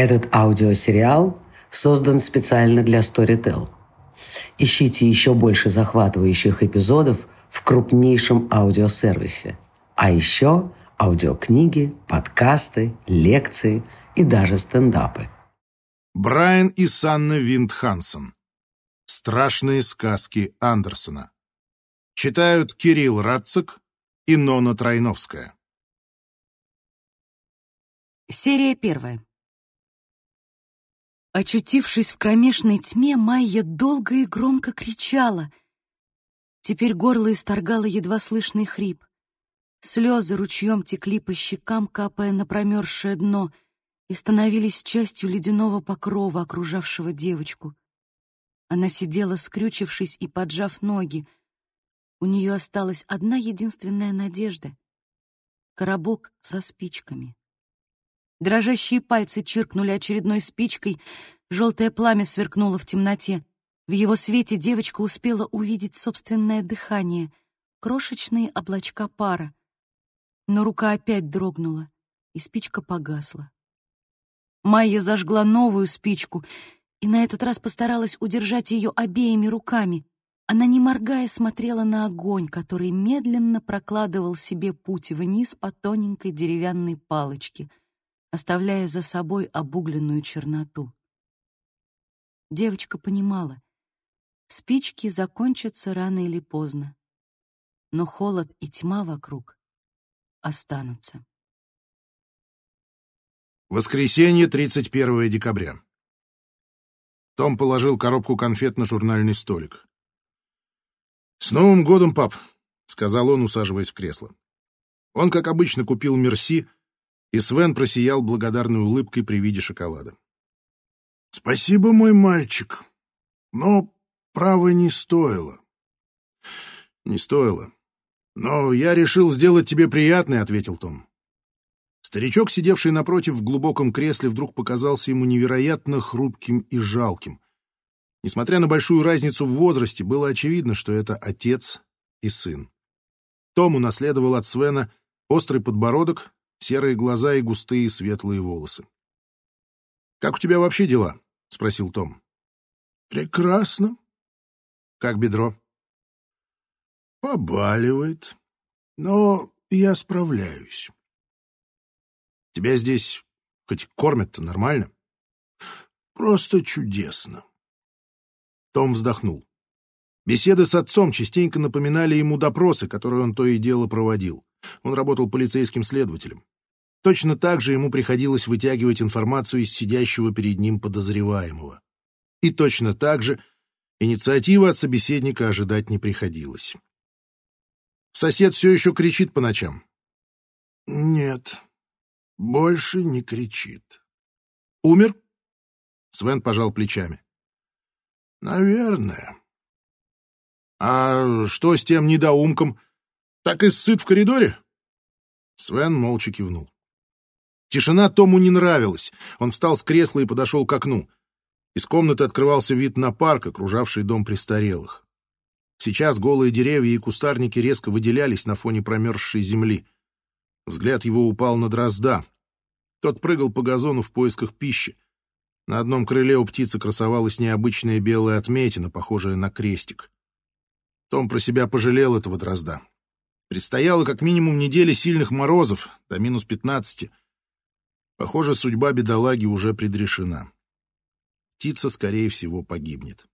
Этот аудиосериал создан специально для Storytel. Ищите еще больше захватывающих эпизодов в крупнейшем аудиосервисе. А еще аудиокниги, подкасты, лекции и даже стендапы. Брайан и Санна Винд Хансен. Страшные сказки Андерсона. Читают Кирилл Радцик и Нона Тройновская. Серия первая. Очутившись в кромешной тьме, Майя долго и громко кричала. Теперь горло исторгало едва слышный хрип. Слезы ручьем текли по щекам, капая на промерзшее дно, и становились частью ледяного покрова, окружавшего девочку. Она сидела, скрючившись и поджав ноги. У нее осталась одна единственная надежда — коробок со спичками. Дрожащие пальцы чиркнули очередной спичкой, желтое пламя сверкнуло в темноте. В его свете девочка успела увидеть собственное дыхание, крошечные облачка пара. Но рука опять дрогнула, и спичка погасла. Майя зажгла новую спичку и на этот раз постаралась удержать ее обеими руками. Она, не моргая, смотрела на огонь, который медленно прокладывал себе путь вниз по тоненькой деревянной палочке — оставляя за собой обугленную черноту. Девочка понимала, спички закончатся рано или поздно, но холод и тьма вокруг останутся. Воскресенье, 31 декабря. Том положил коробку конфет на журнальный столик. «С Новым годом, пап!» — сказал он, усаживаясь в кресло. Он, как обычно, купил «Мерси», и Свен просиял благодарной улыбкой при виде шоколада. «Спасибо, мой мальчик, но, право, не стоило». «Не стоило. Но я решил сделать тебе приятное», — ответил Том. Старичок, сидевший напротив в глубоком кресле, вдруг показался ему невероятно хрупким и жалким. Несмотря на большую разницу в возрасте, было очевидно, что это отец и сын. Том унаследовал от Свена острый подбородок, серые глаза и густые светлые волосы. «Как у тебя вообще дела?» — спросил Том. «Прекрасно. Как бедро?» «Побаливает, но я справляюсь». «Тебя здесь хоть кормят-то нормально?» «Просто чудесно». Том вздохнул. Беседы с отцом частенько напоминали ему допросы, которые он то и дело проводил. Он работал полицейским следователем. Точно так же ему приходилось вытягивать информацию из сидящего перед ним подозреваемого. И точно так же инициативы от собеседника ожидать не приходилось. Сосед все еще кричит по ночам. Нет, больше не кричит. Умер? Свен пожал плечами. Наверное. А что с тем недоумком? Так и сыт в коридоре? Свен молча кивнул. Тишина Тому не нравилась. Он встал с кресла и подошел к окну. Из комнаты открывался вид на парк, окружавший дом престарелых. Сейчас голые деревья и кустарники резко выделялись на фоне промерзшей земли. Взгляд его упал на дрозда. Тот прыгал по газону в поисках пищи. На одном крыле у птицы красовалась необычная белая отметина, похожая на крестик. Том про себя пожалел этого дрозда. Предстояло как минимум недели сильных морозов, до минус пятнадцати. Похоже, судьба бедолаги уже предрешена. Птица, скорее всего, погибнет.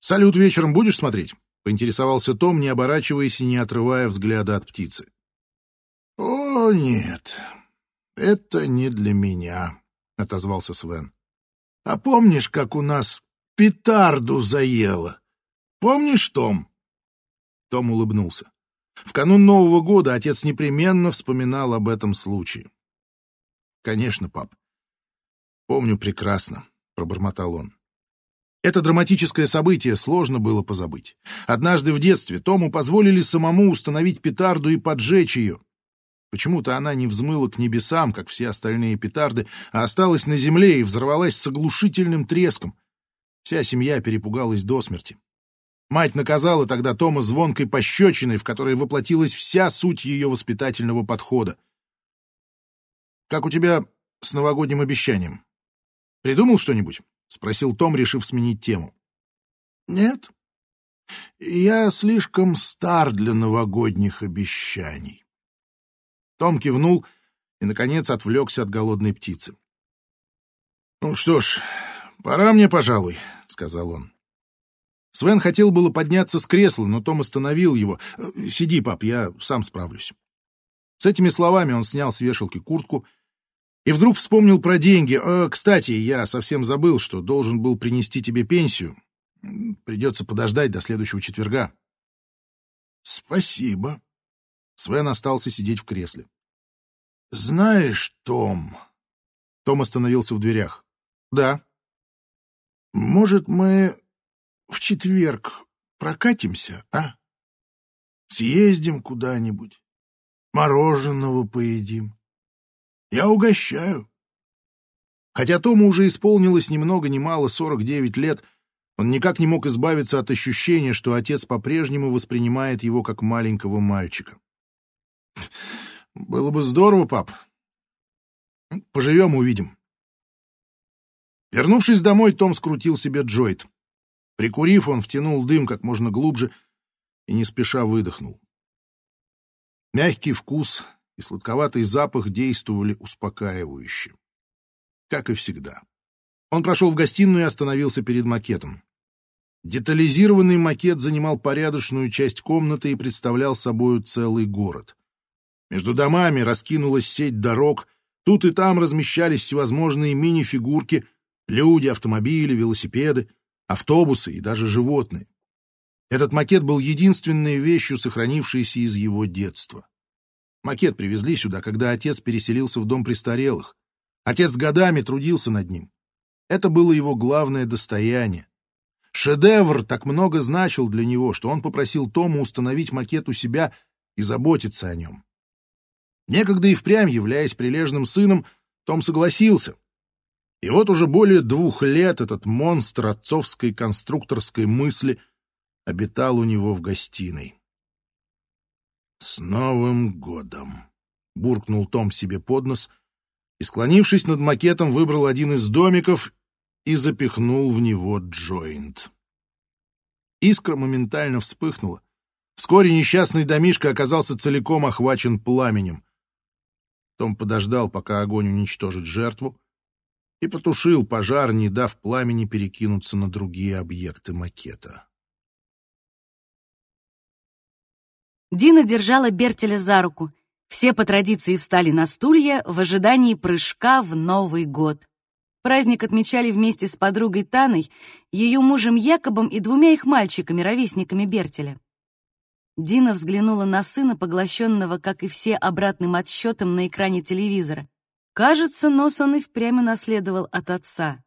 «Салют вечером будешь смотреть?» — поинтересовался Том, не оборачиваясь и не отрывая взгляда от птицы. «О, нет, это не для меня», — отозвался Свен. «А помнишь, как у нас петарду заело? Помнишь, Том?» Том улыбнулся. В канун Нового года отец непременно вспоминал об этом случае. Конечно, пап. Помню прекрасно, пробормотал он. Это драматическое событие сложно было позабыть. Однажды в детстве Тому позволили самому установить петарду и поджечь ее. Почему-то она не взмыла к небесам, как все остальные петарды, а осталась на земле и взорвалась с оглушительным треском. Вся семья перепугалась до смерти. Мать наказала тогда Тома звонкой пощечиной, в которой воплотилась вся суть ее воспитательного подхода. Как у тебя с новогодним обещанием? Придумал что-нибудь?» — спросил Том, решив сменить тему. «Нет. Я слишком стар для новогодних обещаний». Том кивнул и, наконец, отвлекся от голодной птицы. «Ну что ж, пора мне, пожалуй», — сказал он. Свен хотел было подняться с кресла, но Том остановил его. «Сиди, пап, я сам справлюсь». С этими словами он снял с вешалки куртку и вдруг вспомнил про деньги. «Э, «Кстати, я совсем забыл, что должен был принести тебе пенсию. Придется подождать до следующего четверга». «Спасибо». Свен остался сидеть в кресле. «Знаешь, Том...» Том остановился в дверях. «Да». «Может, мы в четверг прокатимся, а? Съездим куда-нибудь, мороженого поедим. Я угощаю». Хотя Тому уже исполнилось ни много ни мало 49 лет, он никак не мог избавиться от ощущения, что отец по-прежнему воспринимает его как маленького мальчика. «Было бы здорово, пап. Поживем, увидим». Вернувшись домой, Том скрутил себе джойт. Прикурив, он втянул дым как можно глубже и не спеша выдохнул. Мягкий вкус и сладковатый запах действовали успокаивающе. Как и всегда. Он прошел в гостиную и остановился перед макетом. Детализированный макет занимал порядочную часть комнаты и представлял собою целый город. Между домами раскинулась сеть дорог, тут и там размещались всевозможные мини-фигурки, люди, автомобили, велосипеды, автобусы и даже животные. Этот макет был единственной вещью, сохранившейся из его детства. Макет привезли сюда, когда отец переселился в дом престарелых. Отец годами трудился над ним. Это было его главное достояние. Шедевр так много значил для него, что он попросил Тома установить макет у себя и заботиться о нем. Некогда и впрямь, являясь прилежным сыном, Том согласился, и вот уже более двух лет этот монстр отцовской конструкторской мысли обитал у него в гостиной. «С Новым годом!» — буркнул Том себе под нос и, склонившись над макетом, выбрал один из домиков и запихнул в него джойнт. Искра моментально вспыхнула. Вскоре несчастный домишко оказался целиком охвачен пламенем. Том подождал, пока огонь уничтожит жертву, и потушил пожар, не дав пламени перекинуться на другие объекты макета. Дина держала Бертеля за руку. Все по традиции встали на стулья в ожидании прыжка в Новый год. Праздник отмечали вместе с подругой Таной, ее мужем Якобом и двумя их мальчиками, ровесниками Бертеля. Дина взглянула на сына, поглощенного, как и все, обратным отсчетом на экране телевизора. Кажется, нос он и впрямь унаследовал от отца.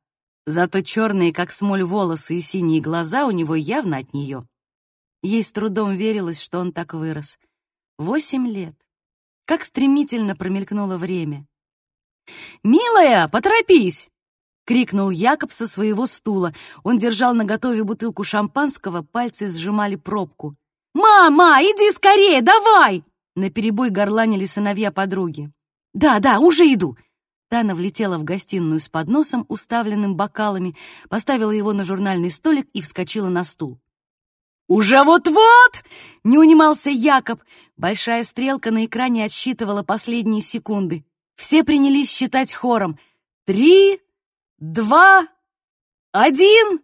Зато черные, как смоль, волосы и синие глаза у него явно от нее. Ей с трудом верилось, что он так вырос. Восемь лет. Как стремительно промелькнуло время. «Милая, поторопись!» — крикнул Якоб со своего стула. Он держал наготове бутылку шампанского, пальцы сжимали пробку. «Мама, иди скорее, давай!» Наперебой горланили сыновья подруги. «Да, да, уже иду!» Тана влетела в гостиную с подносом, уставленным бокалами, поставила его на журнальный столик и вскочила на стул. «Уже вот-вот!» — не унимался Якоб. Большая стрелка на экране отсчитывала последние секунды. Все принялись считать хором. «Три, два, один!»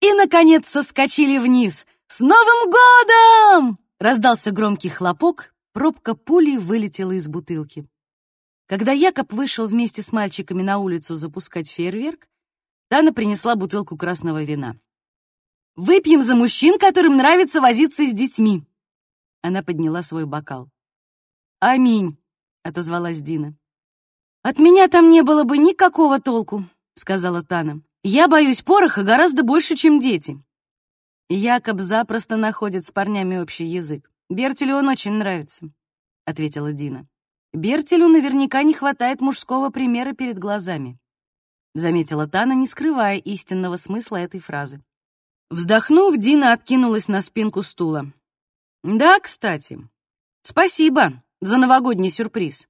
И, наконец, соскочили вниз. «С Новым годом!» Раздался громкий хлопок, пробка пули вылетела из бутылки. Когда Якоб вышел вместе с мальчиками на улицу запускать фейерверк, Тана принесла бутылку красного вина. «Выпьем за мужчин, которым нравится возиться с детьми!» Она подняла свой бокал. «Аминь!» — отозвалась Дина. «От меня там не было бы никакого толку», — сказала Тана. «Я боюсь пороха гораздо больше, чем дети». Якоб запросто находит с парнями общий язык. Бертелю он очень нравится», — ответила Дина. Бертелю наверняка не хватает мужского примера перед глазами, заметила Тана, не скрывая истинного смысла этой фразы. Вздохнув, Дина откинулась на спинку стула. Да, кстати. Спасибо за новогодний сюрприз.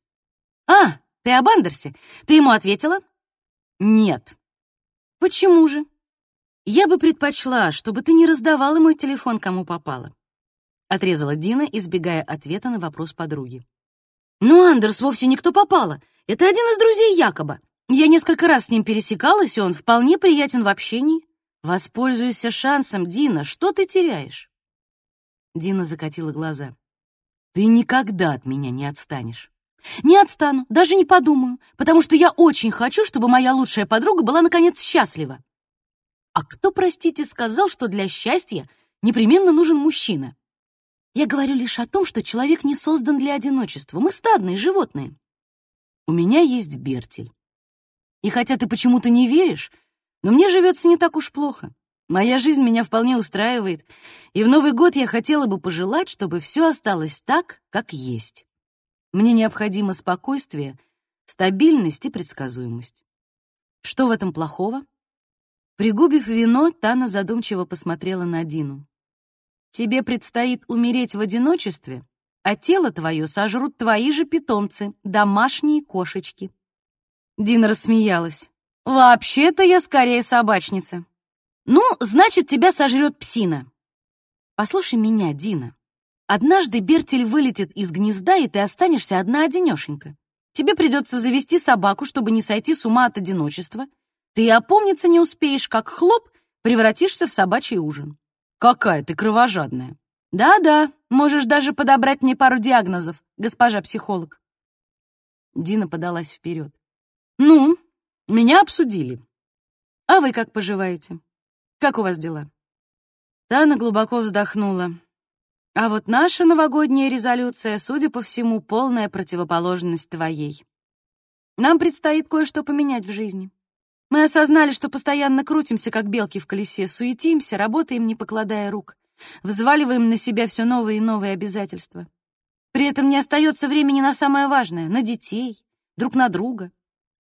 А, Ты об Андерсе? Ты ему ответила?» «Нет». «Почему же?» «Я бы предпочла, чтобы ты не раздавала мой телефон, кому попало», — отрезала Дина, избегая ответа на вопрос подруги. «Ну, Андерс вовсе никто попало. Это один из друзей Якоба. Я несколько раз с ним пересекалась, и он вполне приятен в общении. Воспользуйся шансом, Дина, что ты теряешь?» Дина закатила глаза. «Ты никогда от меня не отстанешь». «Не отстану, даже не подумаю, потому что я очень хочу, чтобы моя лучшая подруга была, наконец, счастлива». «А кто, простите, сказал, что для счастья непременно нужен мужчина?» «Я говорю лишь о том, что человек не создан для одиночества. Мы стадные животные». «У меня есть Бертель. И хотя ты почему-то не веришь, но мне живется не так уж плохо. Моя жизнь меня вполне устраивает, и в Новый год я хотела бы пожелать, чтобы все осталось так, как есть. Мне необходимо спокойствие, стабильность и предсказуемость. Что в этом плохого? Пригубив вино, Тана задумчиво посмотрела на Дину. Тебе предстоит умереть в одиночестве, а тело твое сожрут твои же питомцы, домашние кошечки. Дина рассмеялась. «Вообще-то я скорее собачница». «Ну, значит, тебя сожрет псина». «Послушай меня, Дина. Однажды Бертель вылетит из гнезда, и ты останешься одна-одинешенька. Тебе придется завести собаку, чтобы не сойти с ума от одиночества. Ты опомниться не успеешь, как хлоп, превратишься в собачий ужин. Какая ты кровожадная. Да-да, можешь даже подобрать мне пару диагнозов, госпожа психолог. Дина подалась вперед. Ну, меня обсудили. А вы как поживаете? Как у вас дела? Тана глубоко вздохнула. А вот наша новогодняя резолюция, судя по всему, полная противоположность твоей. Нам предстоит кое-что поменять в жизни. Мы осознали, что постоянно крутимся, как белки в колесе, суетимся, работаем, не покладая рук, взваливаем на себя все новые и новые обязательства. При этом не остается времени на самое важное — на детей, друг на друга.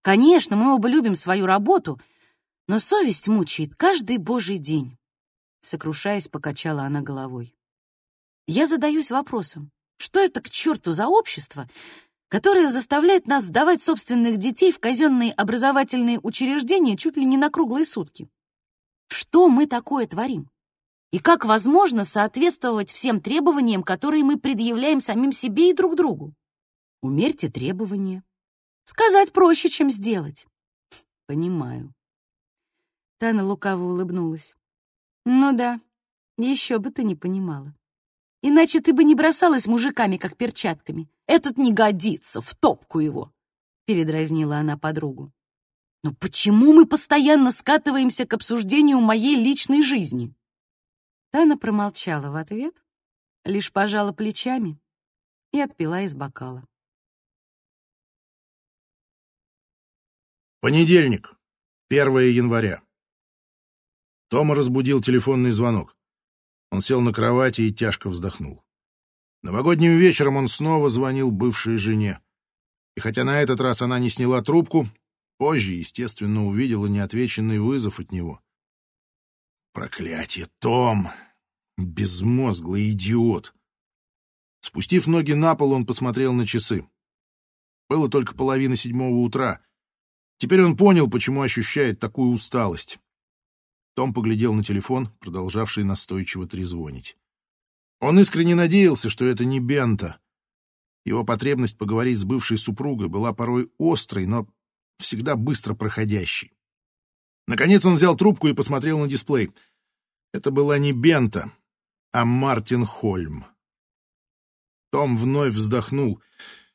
Конечно, мы оба любим свою работу, но совесть мучает каждый божий день. Сокрушаясь, покачала она головой. Я задаюсь вопросом, что это к черту за общество, которое заставляет нас сдавать собственных детей в казенные образовательные учреждения чуть ли не на круглые сутки? Что мы такое творим? И как возможно соответствовать всем требованиям, которые мы предъявляем самим себе и друг другу? Умерьте требования, Сказать проще, чем сделать. Понимаю. Тана лукаво улыбнулась. Ну да, еще бы ты не понимала. Иначе ты бы не бросалась мужиками, как перчатками. Этот не годится, в топку его, передразнила она подругу. Но почему мы постоянно скатываемся к обсуждению моей личной жизни? Тана промолчала в ответ, лишь пожала плечами и отпила из бокала. Понедельник, 1 января. Тома разбудил телефонный звонок. Он сел на кровати и тяжко вздохнул. Новогодним вечером он снова звонил бывшей жене. И хотя на этот раз она не сняла трубку, позже, естественно, увидела неотвеченный вызов от него. Проклятие, Том! Безмозглый идиот! Спустив ноги на пол, он посмотрел на часы. Было только половина седьмого утра — Теперь он понял, почему ощущает такую усталость. Том поглядел на телефон, продолжавший настойчиво трезвонить. Он искренне надеялся, что это не Бента. Его потребность поговорить с бывшей супругой была порой острой, но всегда быстро проходящей. Наконец он взял трубку и посмотрел на дисплей. Это была не Бента, а Мартин Хольм. Том вновь вздохнул —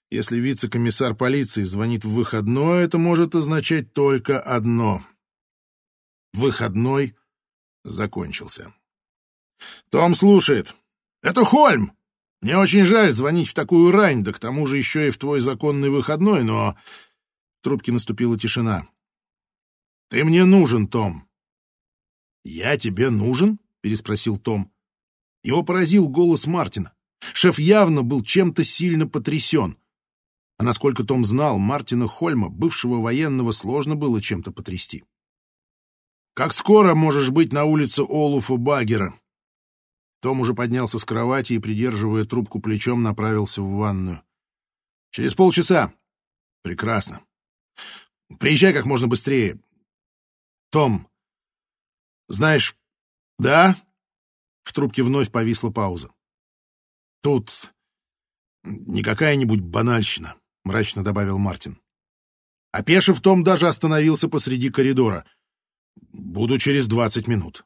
если вице-комиссар полиции звонит в выходной, это может означать только одно. Выходной закончился. Том слушает. «Это Хольм! Мне очень жаль звонить в такую рань, да к тому же еще и в твой законный выходной, но...» В трубке наступила тишина. «Ты мне нужен, Том». «Я тебе нужен?» — переспросил Том. Его поразил голос Мартина. Шеф явно был чем-то сильно потрясен. А насколько Том знал, Мартина Хольма, бывшего военного, сложно было чем-то потрясти. «Как скоро можешь быть на улице Олуфа Багера?» Том уже поднялся с кровати и, придерживая трубку плечом, направился в ванную. «Через полчаса. Прекрасно. Приезжай как можно быстрее. Том, знаешь, да? В трубке вновь повисла пауза. Тут не какая-нибудь банальщина, мрачно добавил Мартин. Опешив, Том даже остановился посреди коридора. Буду через двадцать минут.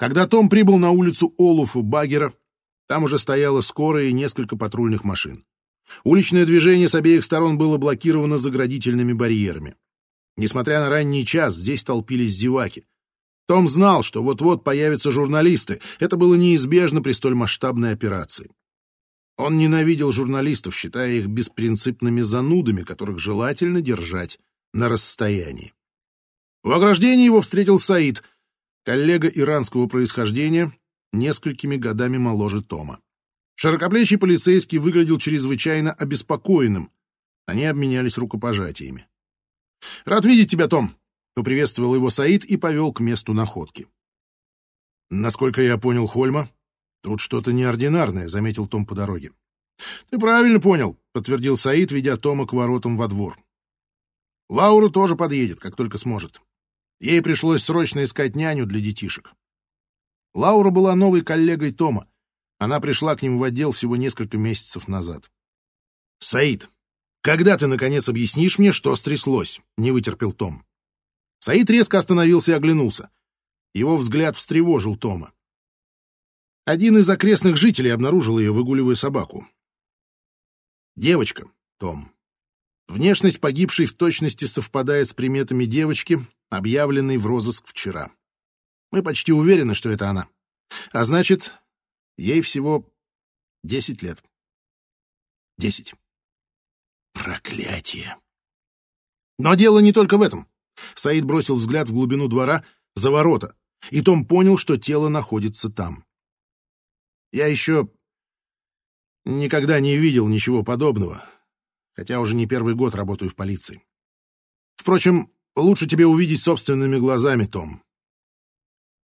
Когда Том прибыл на улицу Олуфа Баггера, там уже стояла скорая и несколько патрульных машин. Уличное движение с обеих сторон было блокировано заградительными барьерами. Несмотря на ранний час, здесь толпились зеваки. Том знал, что вот-вот появятся журналисты. Это было неизбежно при столь масштабной операции. Он ненавидел журналистов, считая их беспринципными занудами, которых желательно держать на расстоянии. В ограждении его встретил Саид, коллега иранского происхождения, несколькими годами моложе Тома. Широкоплечий полицейский выглядел чрезвычайно обеспокоенным. Они обменялись рукопожатиями. «Рад видеть тебя, Том!» — поприветствовал его Саид и повел к месту находки. «Насколько я понял Хольма, тут что-то неординарное», — заметил Том по дороге. «Ты правильно понял», — подтвердил Саид, ведя Тома к воротам во двор. «Лаура тоже подъедет, как только сможет. Ей пришлось срочно искать няню для детишек». Лаура была новой коллегой Тома, она пришла к ним в отдел всего несколько месяцев назад. «Саид, когда ты, наконец, объяснишь мне, что стряслось?» — не вытерпел Том. Саид резко остановился и оглянулся. Его взгляд встревожил Тома. Один из окрестных жителей обнаружил ее, выгуливая собаку. Девочка, Том. Внешность погибшей в точности совпадает с приметами девочки, объявленной в розыск вчера. Мы почти уверены, что это она. А значит, Ей всего десять лет. Десять. Проклятие. Но дело не только в этом. Саид бросил взгляд в глубину двора за ворота, и Том понял, что тело находится там. Я еще никогда не видел ничего подобного, хотя уже не первый год работаю в полиции. Впрочем, лучше тебе увидеть собственными глазами, Том.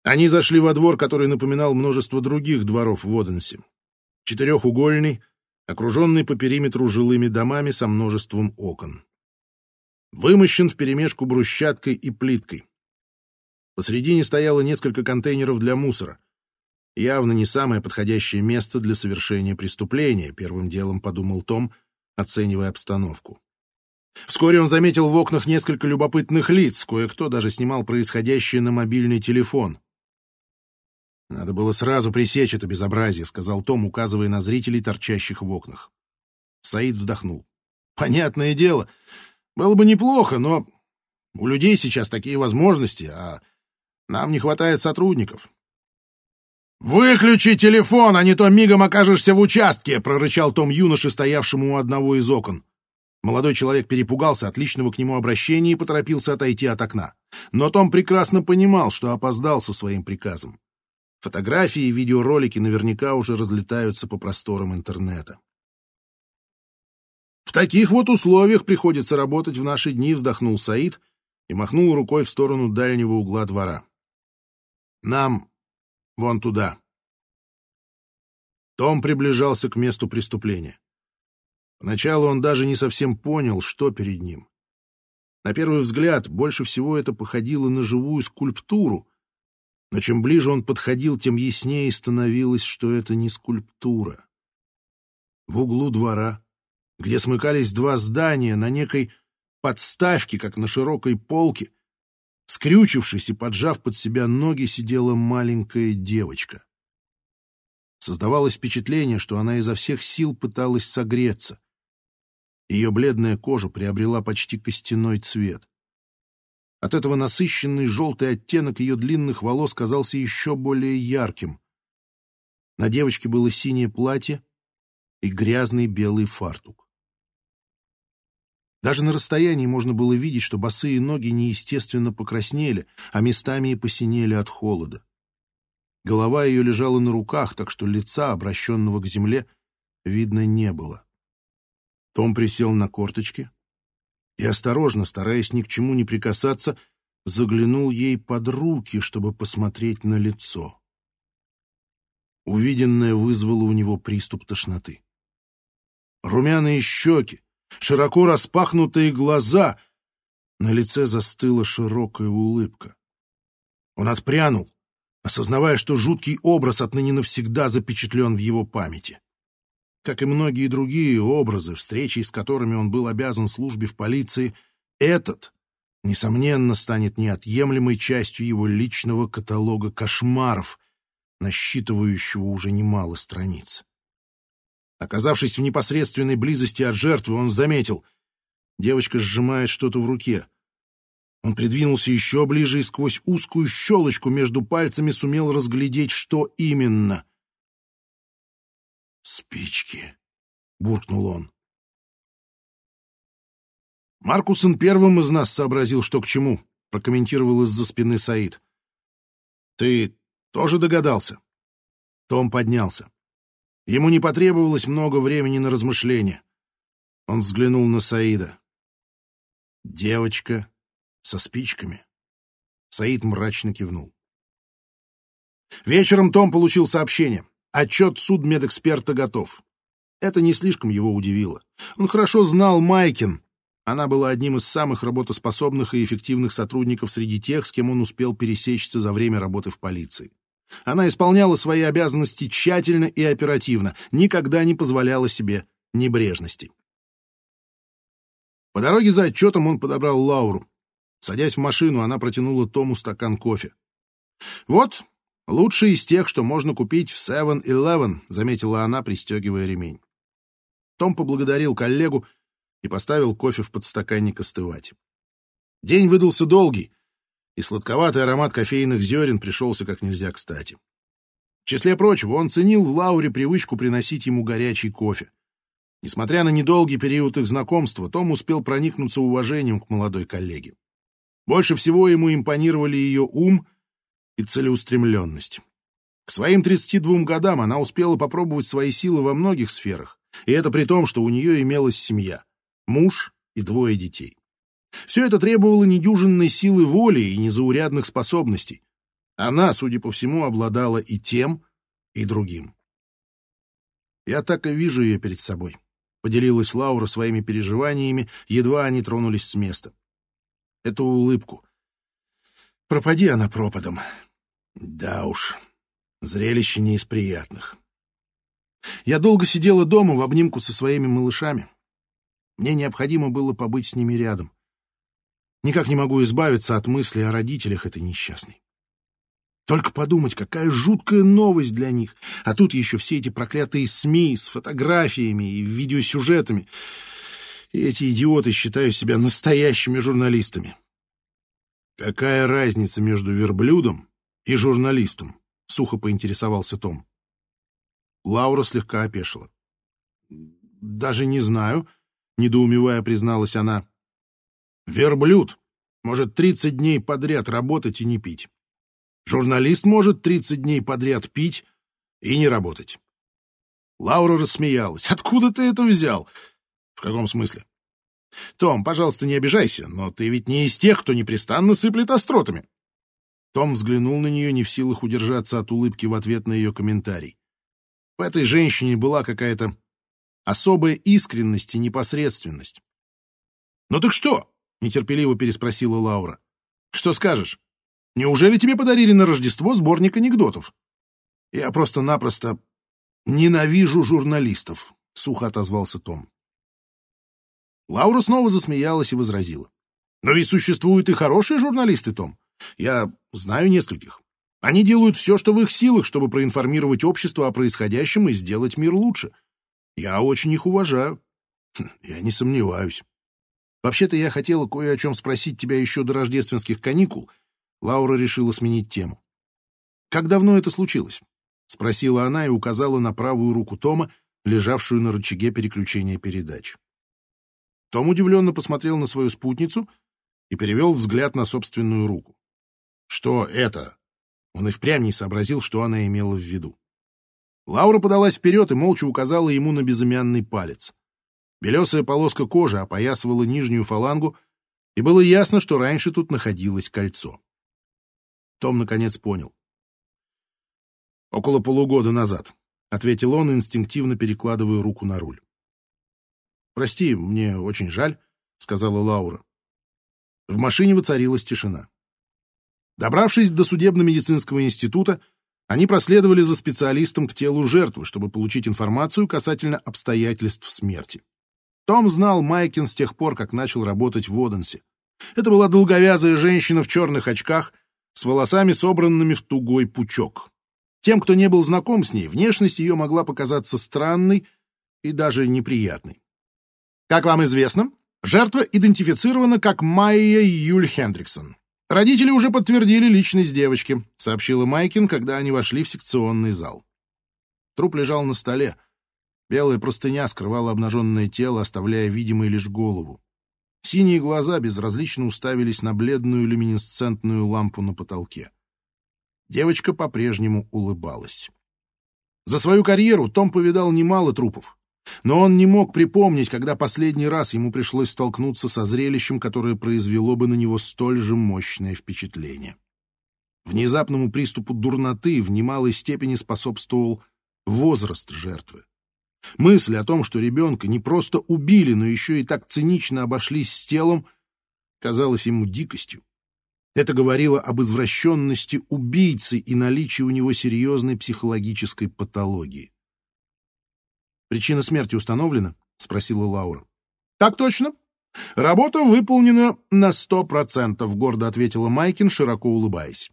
Они зашли во двор, который напоминал множество других дворов в Оденсе. Четырехугольный, окруженный по периметру жилыми домами со множеством окон. Вымощен вперемешку брусчаткой и плиткой. Посредине стояло несколько контейнеров для мусора. Явно не самое подходящее место для совершения преступления, первым делом подумал Том, оценивая обстановку. Вскоре он заметил в окнах несколько любопытных лиц, кое-кто даже снимал происходящее на мобильный телефон. «Надо было сразу пресечь это безобразие», — сказал Том, указывая на зрителей, торчащих в окнах. Саид вздохнул. «Понятное дело. Было бы неплохо, но у людей сейчас такие возможности, а нам не хватает сотрудников». «Выключи телефон, а не то мигом окажешься в участке!» — прорычал Том юноше, стоявшему у одного из окон. Молодой человек перепугался от личного к нему обращения и поторопился отойти от окна. Но Том прекрасно понимал, что опоздал со своим приказом. Фотографии и видеоролики наверняка уже разлетаются по просторам интернета. В таких вот условиях приходится работать в наши дни, вздохнул Саид и махнул рукой в сторону дальнего угла двора. Нам вон туда. Том приближался к месту преступления. Поначалу он даже не совсем понял, что перед ним. На первый взгляд, больше всего это походило на живую скульптуру, но чем ближе он подходил, тем яснее становилось, что это не скульптура. В углу двора, где смыкались два здания на некой подставке, как на широкой полке, скрючившись и поджав под себя ноги, сидела маленькая девочка. Создавалось впечатление, что она изо всех сил пыталась согреться. Ее бледная кожа приобрела почти костяной цвет. От этого насыщенный желтый оттенок ее длинных волос казался еще более ярким. На девочке было синее платье и грязный белый фартук. Даже на расстоянии можно было видеть, что босые ноги неестественно покраснели, а местами и посинели от холода. Голова ее лежала на руках, так что лица, обращенного к земле, видно не было. Том присел на корточки, и осторожно, стараясь ни к чему не прикасаться, заглянул ей под руки, чтобы посмотреть на лицо. Увиденное вызвало у него приступ тошноты. Румяные щеки, широко распахнутые глаза. На лице застыла широкая улыбка. Он отпрянул, осознавая, что жуткий образ отныне навсегда запечатлен в его памяти. Как и многие другие образы, встречи с которыми он был обязан службе в полиции, этот, несомненно, станет неотъемлемой частью его личного каталога кошмаров, насчитывающего уже немало страниц. Оказавшись в непосредственной близости от жертвы, он заметил. Девочка сжимает что-то в руке. Он придвинулся еще ближе и сквозь узкую щелочку между пальцами сумел разглядеть, что именно. «Спички», — буркнул он. «Маркусон первым из нас сообразил, что к чему», — прокомментировал из-за спины Саид. «Ты тоже догадался?» Том поднялся. Ему не потребовалось много времени на размышления. Он взглянул на Саида. «Девочка со спичками». Саид мрачно кивнул. Вечером Том получил сообщение. Отчет судмедэксперта готов. Это не слишком его удивило. Он хорошо знал Майкин. Она была одним из самых работоспособных и эффективных сотрудников среди тех, с кем он успел пересечься за время работы в полиции. Она исполняла свои обязанности тщательно и оперативно, никогда не позволяла себе небрежности. По дороге за отчетом он подобрал Лауру. Садясь в машину, она протянула Тому стакан кофе. «Вот, лучший из тех, что можно купить в 7-Eleven», — заметила она, пристегивая ремень. Том поблагодарил коллегу и поставил кофе в подстаканник остывать. День выдался долгий, и сладковатый аромат кофейных зерен пришелся как нельзя кстати. В числе прочего, он ценил в Лауре привычку приносить ему горячий кофе. Несмотря на недолгий период их знакомства, Том успел проникнуться уважением к молодой коллеге. Больше всего ему импонировали ее ум и целеустремленность. К своим 32 годам она успела попробовать свои силы во многих сферах, и это при том, что у нее имелась семья, муж и двое детей. Все это требовало недюжинной силы воли и незаурядных способностей. Она, судя по всему, обладала и тем, и другим. «Я так и вижу ее перед собой», — поделилась Лаура своими переживаниями, едва они тронулись с места. «Эту улыбку. Пропади она пропадом. Да уж, зрелище не из приятных. Я долго сидела дома в обнимку со своими малышами. Мне необходимо было побыть с ними рядом. Никак не могу избавиться от мысли о родителях этой несчастной. Только подумать, какая жуткая новость для них. А тут еще все эти проклятые СМИ с фотографиями и видеосюжетами. И эти идиоты считают себя настоящими журналистами. Какая разница между верблюдом и журналистом? Сухо поинтересовался Том. Лаура слегка опешила. «Даже не знаю», — недоумевая призналась она. Верблюд может 30 дней подряд работать и не пить. Журналист может 30 дней подряд пить и не работать. Лаура рассмеялась. «Откуда ты это взял?» «В каком смысле?» «Том, пожалуйста, не обижайся, но ты ведь не из тех, кто непрестанно сыплет остротами». Том взглянул на нее, не в силах удержаться от улыбки в ответ на ее комментарий. В этой женщине была какая-то особая искренность и непосредственность. «Ну так что?» — нетерпеливо переспросила Лаура. «Что скажешь? Неужели тебе подарили на Рождество сборник анекдотов?» «Я просто-напросто ненавижу журналистов», — сухо отозвался Том. Лаура снова засмеялась и возразила. «Но ведь существуют и хорошие журналисты, Том. Я знаю нескольких. Они делают все, что в их силах, чтобы проинформировать общество о происходящем и сделать мир лучше. Я очень их уважаю. Хм, я не сомневаюсь. Вообще-то я хотела кое о чем спросить тебя еще до рождественских каникул. Лаура решила сменить тему. Как давно это случилось? Спросила она и указала на правую руку Тома, лежавшую на рычаге переключения передач. Том удивленно посмотрел на свою спутницу и перевел взгляд на собственную руку. Что это? Он и впрямь не сообразил, что она имела в виду. Лаура подалась вперед и молча указала ему на безымянный палец. Белесая полоска кожи опоясывала нижнюю фалангу, и было ясно, что раньше тут находилось кольцо. Том наконец понял. «Около полугода назад», — ответил он, инстинктивно перекладывая руку на руль. «Прости, мне очень жаль», — сказала Лаура. В машине воцарилась тишина. Добравшись до судебно-медицинского института, они проследовали за специалистом к телу жертвы, чтобы получить информацию касательно обстоятельств смерти. Том знал Майкин с тех пор, как начал работать в Оденсе. Это была долговязая женщина в черных очках с волосами, собранными в тугой пучок. Тем, кто не был знаком с ней, внешность ее могла показаться странной и даже неприятной. Как вам известно, жертва идентифицирована как Майя Юль Хендриксон. Родители уже подтвердили личность девочки, сообщила Майкин, когда они вошли в секционный зал. Труп лежал на столе. Белая простыня скрывала обнаженное тело, оставляя видимой лишь голову. Синие глаза безразлично уставились на бледную люминесцентную лампу на потолке. Девочка по-прежнему улыбалась. За свою карьеру Том повидал немало трупов. Но он не мог припомнить, когда последний раз ему пришлось столкнуться со зрелищем, которое произвело бы на него столь же мощное впечатление. Внезапному приступу дурноты в немалой степени способствовал возраст жертвы. Мысль о том, что ребенка не просто убили, но еще и так цинично обошлись с телом, казалась ему дикостью. Это говорило об извращенности убийцы и наличии у него серьезной психологической патологии. «Причина смерти установлена?» — спросила Лаура. «Так точно. Работа выполнена на сто процентов», — гордо ответила Майкин, широко улыбаясь.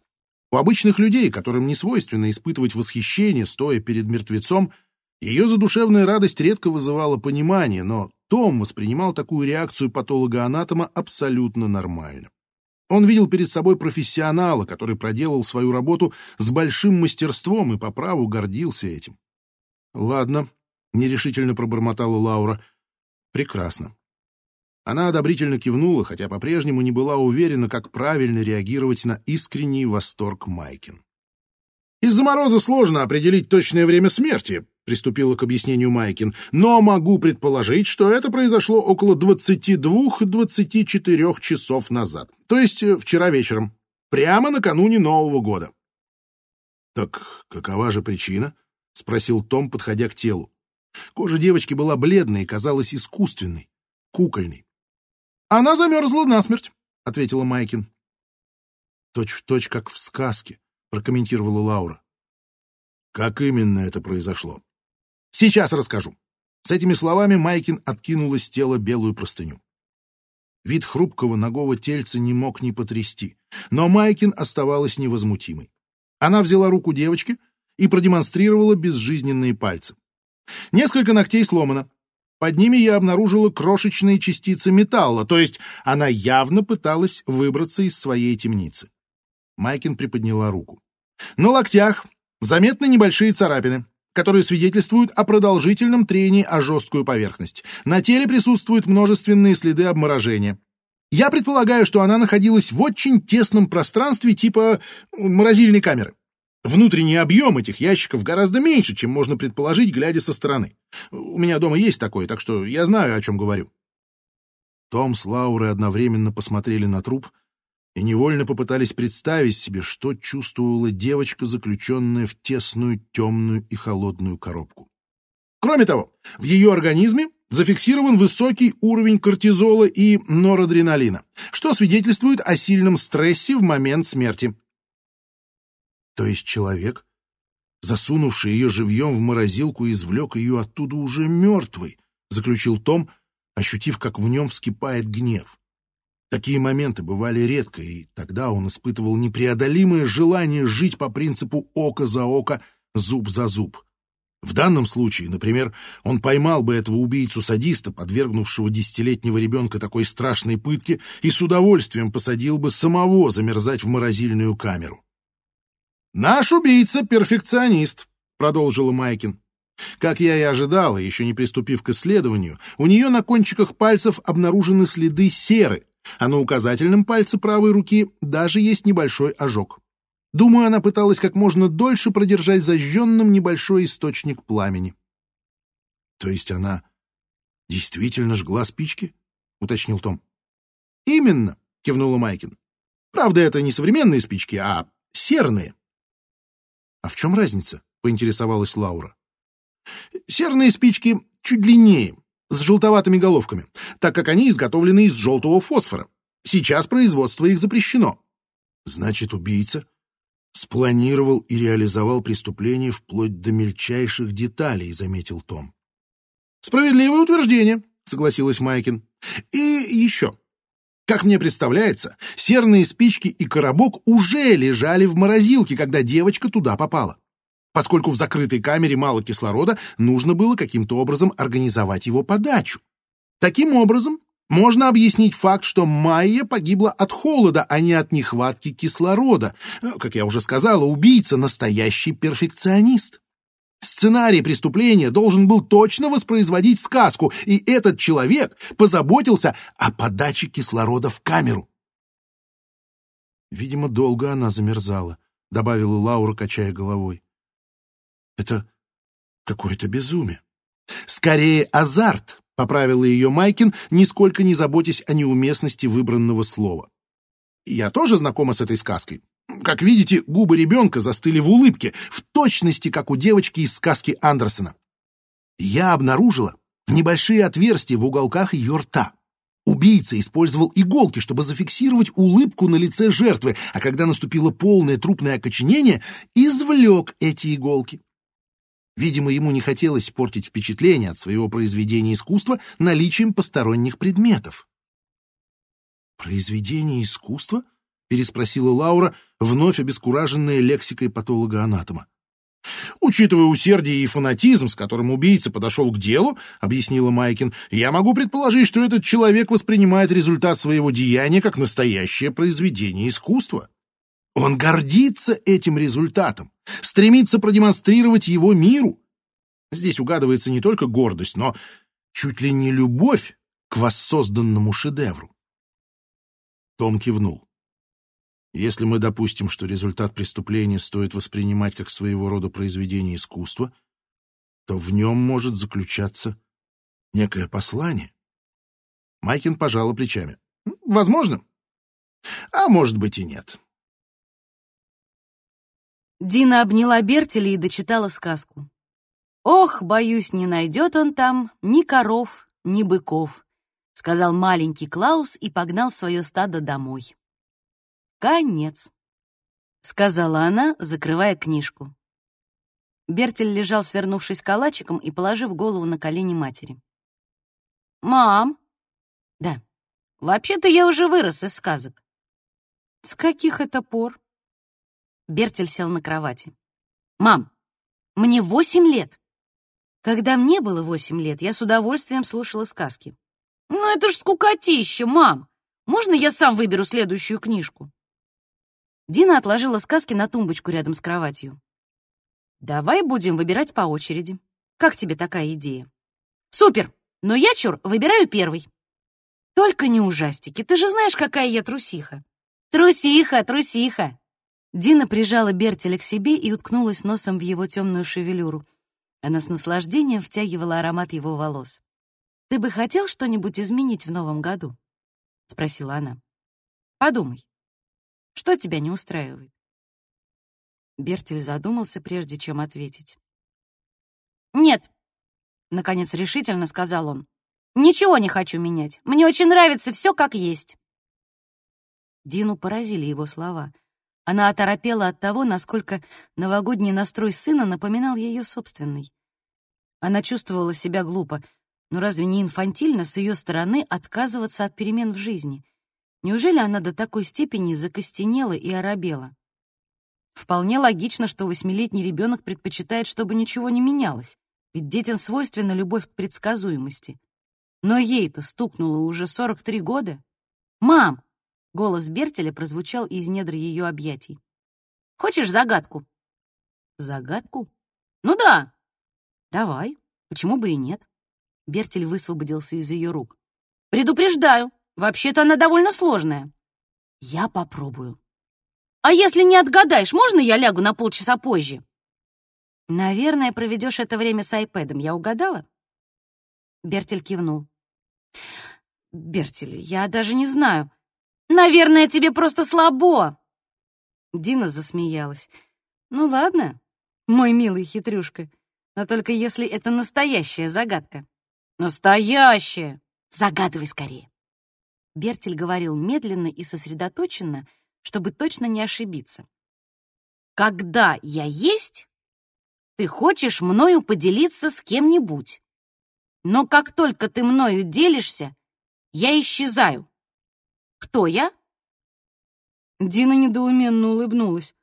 У обычных людей, которым не свойственно испытывать восхищение, стоя перед мертвецом, ее задушевная радость редко вызывала понимание, но Том воспринимал такую реакцию патолога-анатома абсолютно нормально. Он видел перед собой профессионала, который проделал свою работу с большим мастерством и по праву гордился этим. «Ладно», нерешительно пробормотала Лаура. Прекрасно. Она одобрительно кивнула, хотя по-прежнему не была уверена, как правильно реагировать на искренний восторг Майкин. «Из-за мороза сложно определить точное время смерти», — приступила к объяснению Майкин, «но могу предположить, что это произошло около 22-24 часов назад, то есть э, вчера вечером, прямо накануне Нового года». «Так какова же причина?» — спросил Том, подходя к телу. Кожа девочки была бледной и казалась искусственной, кукольной. «Она замерзла насмерть», — ответила Майкин. «Точь в точь, как в сказке», — прокомментировала Лаура. «Как именно это произошло?» «Сейчас расскажу». С этими словами Майкин откинула с тела белую простыню. Вид хрупкого ногого тельца не мог не потрясти, но Майкин оставалась невозмутимой. Она взяла руку девочки и продемонстрировала безжизненные пальцы. Несколько ногтей сломано. Под ними я обнаружила крошечные частицы металла, то есть она явно пыталась выбраться из своей темницы. Майкин приподняла руку. На локтях заметны небольшие царапины, которые свидетельствуют о продолжительном трении о жесткую поверхность. На теле присутствуют множественные следы обморожения. Я предполагаю, что она находилась в очень тесном пространстве типа морозильной камеры. Внутренний объем этих ящиков гораздо меньше, чем можно предположить, глядя со стороны. У меня дома есть такой, так что я знаю, о чем говорю. Том с Лаурой одновременно посмотрели на труп и невольно попытались представить себе, что чувствовала девочка, заключенная в тесную, темную и холодную коробку. Кроме того, в ее организме зафиксирован высокий уровень кортизола и норадреналина, что свидетельствует о сильном стрессе в момент смерти. То есть человек, засунувший ее живьем в морозилку, извлек ее оттуда уже мертвой, заключил Том, ощутив, как в нем вскипает гнев. Такие моменты бывали редко, и тогда он испытывал непреодолимое желание жить по принципу око за око, зуб за зуб. В данном случае, например, он поймал бы этого убийцу-садиста, подвергнувшего десятилетнего ребенка такой страшной пытке, и с удовольствием посадил бы самого замерзать в морозильную камеру. «Наш убийца — перфекционист», — продолжила Майкин. Как я и ожидала, еще не приступив к исследованию, у нее на кончиках пальцев обнаружены следы серы, а на указательном пальце правой руки даже есть небольшой ожог. Думаю, она пыталась как можно дольше продержать зажженным небольшой источник пламени. — То есть она действительно жгла спички? — уточнил Том. — Именно, — кивнула Майкин. — Правда, это не современные спички, а серные. «А в чем разница?» — поинтересовалась Лаура. «Серные спички чуть длиннее, с желтоватыми головками, так как они изготовлены из желтого фосфора. Сейчас производство их запрещено. Значит, убийца спланировал и реализовал преступление вплоть до мельчайших деталей, заметил Том. Справедливое утверждение, согласилась Майкин. И еще. Как мне представляется, серные спички и коробок уже лежали в морозилке, когда девочка туда попала. Поскольку в закрытой камере мало кислорода, нужно было каким-то образом организовать его подачу. Таким образом, можно объяснить факт, что Майя погибла от холода, а не от нехватки кислорода. Как я уже сказала, убийца — настоящий перфекционист. Сценарий преступления должен был точно воспроизводить сказку, и этот человек позаботился о подаче кислорода в камеру. Видимо, долго она замерзала, — добавила Лаура, качая головой. Это какое-то безумие. Скорее, азарт, — поправила ее Майкин, нисколько не заботясь о неуместности выбранного слова. Я тоже знакома с этой сказкой. Как видите, губы ребенка застыли в улыбке, в точности, как у девочки из сказки Андерсона. Я обнаружила небольшие отверстия в уголках ее рта. Убийца использовал иголки, чтобы зафиксировать улыбку на лице жертвы, а когда наступило полное трупное окоченение, извлек эти иголки. Видимо, ему не хотелось портить впечатление от своего произведения искусства наличием посторонних предметов. «Произведение искусства?» — переспросила Лаура, вновь обескураженная лексикой патолога-анатома. «Учитывая усердие и фанатизм, с которым убийца подошел к делу, — объяснила Майкин, — я могу предположить, что этот человек воспринимает результат своего деяния как настоящее произведение искусства. Он гордится этим результатом, стремится продемонстрировать его миру. Здесь угадывается не только гордость, но чуть ли не любовь к воссозданному шедевру. Том кивнул. Если мы допустим, что результат преступления стоит воспринимать как своего рода произведение искусства, то в нем может заключаться некое послание. Майкин пожала плечами. Возможно. А может быть и нет. Дина обняла Бертеля и дочитала сказку. «Ох, боюсь, не найдет он там ни коров, ни быков», сказал маленький Клаус и погнал свое стадо домой. «Конец», — сказала она, закрывая книжку. Бертель лежал, свернувшись калачиком и положив голову на колени матери. «Мам!» «Да. Вообще-то я уже вырос из сказок». «С каких это пор?» Бертель сел на кровати. «Мам, мне восемь лет!» Когда мне было восемь лет, я с удовольствием слушала сказки. «Ну это ж скукотища, мам! Можно я сам выберу следующую книжку?» Дина отложила сказки на тумбочку рядом с кроватью. «Давай будем выбирать по очереди. Как тебе такая идея?» «Супер! Но я, чур, выбираю первый». «Только не ужастики, ты же знаешь, какая я трусиха». «Трусиха, трусиха!» Дина прижала Бертеля к себе и уткнулась носом в его темную шевелюру. Она с наслаждением втягивала аромат его волос. «Ты бы хотел что-нибудь изменить в новом году?» — спросила она. «Подумай, что тебя не устраивает?» Бертель задумался, прежде чем ответить. «Нет», — наконец решительно сказал он. «Ничего не хочу менять. Мне очень нравится все как есть». Дину поразили его слова — она оторопела от того, насколько новогодний настрой сына напоминал ее собственный. Она чувствовала себя глупо, но разве не инфантильно с ее стороны отказываться от перемен в жизни? Неужели она до такой степени закостенела и оробела? Вполне логично, что восьмилетний ребенок предпочитает, чтобы ничего не менялось, ведь детям свойственна любовь к предсказуемости. Но ей-то стукнуло уже 43 года. «Мам, Голос Бертеля прозвучал из недр ее объятий. «Хочешь загадку?» «Загадку?» «Ну да!» «Давай, почему бы и нет?» Бертель высвободился из ее рук. «Предупреждаю, вообще-то она довольно сложная». «Я попробую». «А если не отгадаешь, можно я лягу на полчаса позже?» «Наверное, проведешь это время с айпэдом. Я угадала?» Бертель кивнул. «Бертель, я даже не знаю. Наверное, тебе просто слабо!» Дина засмеялась. «Ну ладно, мой милый хитрюшка, но только если это настоящая загадка. Настоящее! Загадывай скорее. Бертель говорил медленно и сосредоточенно, чтобы точно не ошибиться. Когда я есть, ты хочешь мною поделиться с кем-нибудь. Но как только ты мною делишься, я исчезаю. Кто я? Дина недоуменно улыбнулась.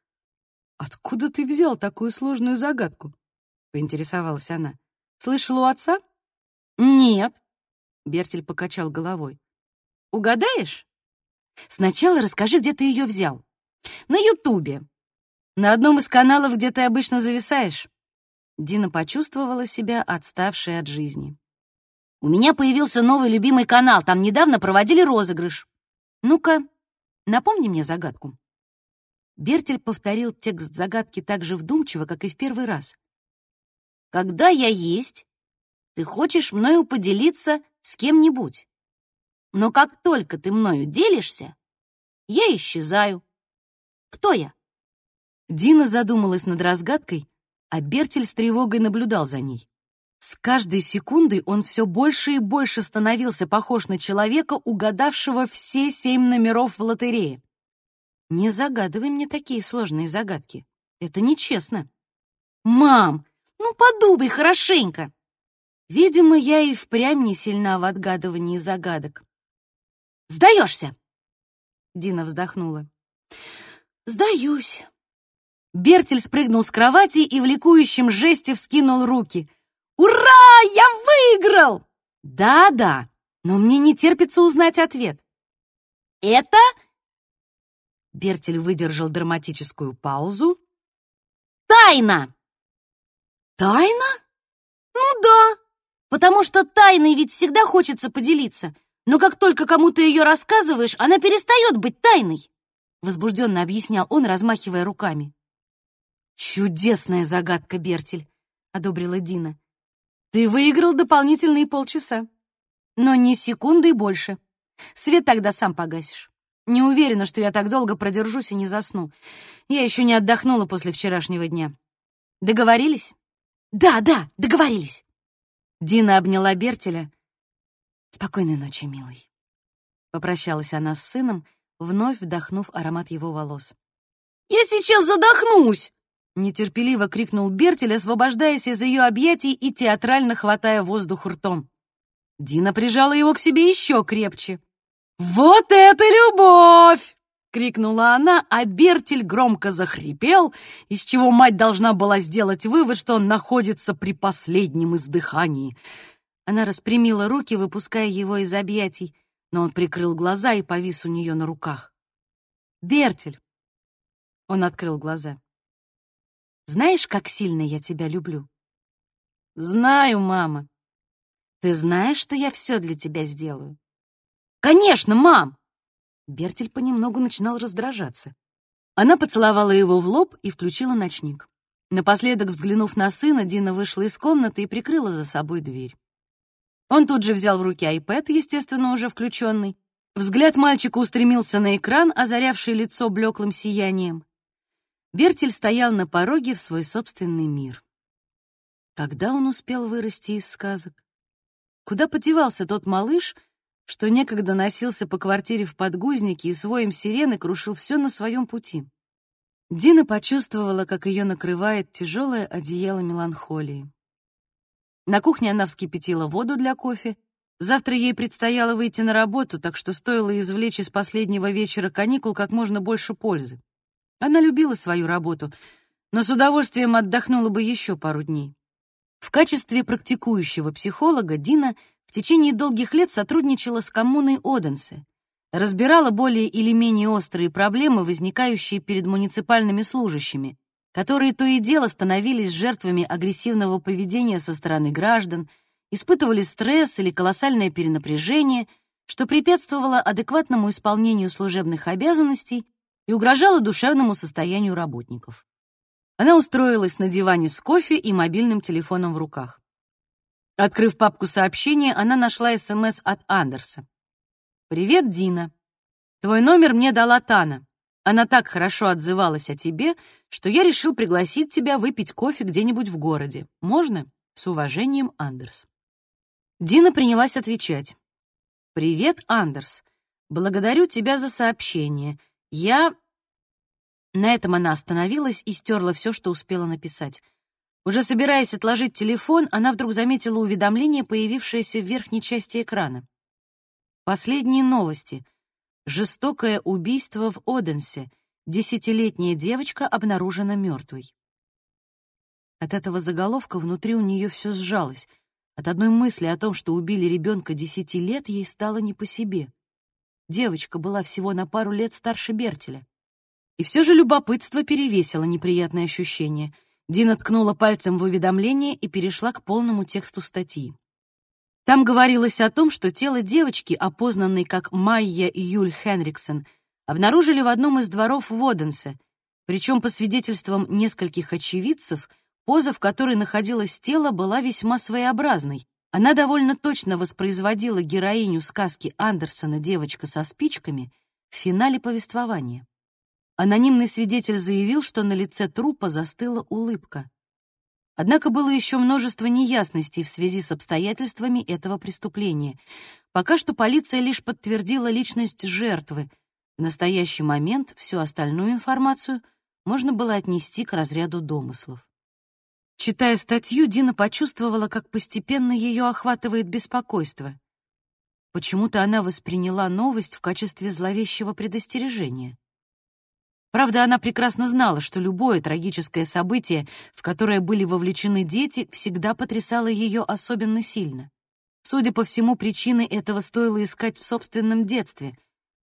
«Откуда ты взял такую сложную загадку?» — поинтересовалась она. «Слышала у отца?» «Нет», — Бертель покачал головой. «Угадаешь?» «Сначала расскажи, где ты ее взял». «На Ютубе. На одном из каналов, где ты обычно зависаешь». Дина почувствовала себя отставшей от жизни. «У меня появился новый любимый канал, там недавно проводили розыгрыш. Ну-ка, напомни мне загадку». Бертель повторил текст загадки так же вдумчиво, как и в первый раз. «Когда я есть, ты хочешь мною поделиться с кем-нибудь. Но как только ты мною делишься, я исчезаю. Кто я?» Дина задумалась над разгадкой, а Бертель с тревогой наблюдал за ней. С каждой секундой он все больше и больше становился похож на человека, угадавшего все семь номеров в лотерее. Не загадывай мне такие сложные загадки. Это нечестно. Мам, ну подумай хорошенько. Видимо, я и впрямь не сильна в отгадывании загадок. Сдаешься? Дина вздохнула. Сдаюсь. Бертель спрыгнул с кровати и в ликующем жесте вскинул руки. «Ура! Я выиграл!» «Да-да, но мне не терпится узнать ответ». «Это Бертель выдержал драматическую паузу. «Тайна!» «Тайна? Ну да, потому что тайной ведь всегда хочется поделиться, но как только кому-то ее рассказываешь, она перестает быть тайной», возбужденно объяснял он, размахивая руками. «Чудесная загадка, Бертель», — одобрила Дина. «Ты выиграл дополнительные полчаса, но не секунды больше. Свет тогда сам погасишь». Не уверена, что я так долго продержусь и не засну. Я еще не отдохнула после вчерашнего дня. Договорились? Да, да, договорились. Дина обняла Бертеля. Спокойной ночи, милый. Попрощалась она с сыном, вновь вдохнув аромат его волос. «Я сейчас задохнусь!» Нетерпеливо крикнул Бертель, освобождаясь из ее объятий и театрально хватая воздух ртом. Дина прижала его к себе еще крепче. «Вот это любовь!» — крикнула она, а Бертель громко захрипел, из чего мать должна была сделать вывод, что он находится при последнем издыхании. Она распрямила руки, выпуская его из объятий, но он прикрыл глаза и повис у нее на руках. «Бертель!» — он открыл глаза. «Знаешь, как сильно я тебя люблю?» «Знаю, мама. Ты знаешь, что я все для тебя сделаю?» «Конечно, мам!» Бертель понемногу начинал раздражаться. Она поцеловала его в лоб и включила ночник. Напоследок, взглянув на сына, Дина вышла из комнаты и прикрыла за собой дверь. Он тут же взял в руки iPad, естественно, уже включенный. Взгляд мальчика устремился на экран, озарявший лицо блеклым сиянием. Бертель стоял на пороге в свой собственный мир. Когда он успел вырасти из сказок? Куда подевался тот малыш, что некогда носился по квартире в подгузнике и своим сирены крушил все на своем пути. Дина почувствовала, как ее накрывает тяжелое одеяло меланхолии. На кухне она вскипятила воду для кофе. Завтра ей предстояло выйти на работу, так что стоило извлечь из последнего вечера каникул как можно больше пользы. Она любила свою работу, но с удовольствием отдохнула бы еще пару дней. В качестве практикующего психолога Дина в течение долгих лет сотрудничала с коммуной Оденсе, разбирала более или менее острые проблемы, возникающие перед муниципальными служащими, которые то и дело становились жертвами агрессивного поведения со стороны граждан, испытывали стресс или колоссальное перенапряжение, что препятствовало адекватному исполнению служебных обязанностей и угрожало душевному состоянию работников. Она устроилась на диване с кофе и мобильным телефоном в руках. Открыв папку сообщения, она нашла СМС от Андерса. «Привет, Дина. Твой номер мне дала Тана. Она так хорошо отзывалась о тебе, что я решил пригласить тебя выпить кофе где-нибудь в городе. Можно? С уважением, Андерс». Дина принялась отвечать. «Привет, Андерс. Благодарю тебя за сообщение. Я...» На этом она остановилась и стерла все, что успела написать. Уже собираясь отложить телефон, она вдруг заметила уведомление, появившееся в верхней части экрана. Последние новости. Жестокое убийство в Оденсе. Десятилетняя девочка обнаружена мертвой. От этого заголовка внутри у нее все сжалось. От одной мысли о том, что убили ребенка десяти лет, ей стало не по себе. Девочка была всего на пару лет старше Бертеля. И все же любопытство перевесило неприятное ощущение. Дина ткнула пальцем в уведомление и перешла к полному тексту статьи. Там говорилось о том, что тело девочки, опознанной как Майя Юль Хенриксон, обнаружили в одном из дворов Воденсе, причем по свидетельствам нескольких очевидцев, поза, в которой находилось тело, была весьма своеобразной. Она довольно точно воспроизводила героиню сказки Андерсона «Девочка со спичками» в финале повествования. Анонимный свидетель заявил, что на лице трупа застыла улыбка. Однако было еще множество неясностей в связи с обстоятельствами этого преступления. Пока что полиция лишь подтвердила личность жертвы. В настоящий момент всю остальную информацию можно было отнести к разряду домыслов. Читая статью, Дина почувствовала, как постепенно ее охватывает беспокойство. Почему-то она восприняла новость в качестве зловещего предостережения. Правда, она прекрасно знала, что любое трагическое событие, в которое были вовлечены дети, всегда потрясало ее особенно сильно. Судя по всему, причины этого стоило искать в собственном детстве.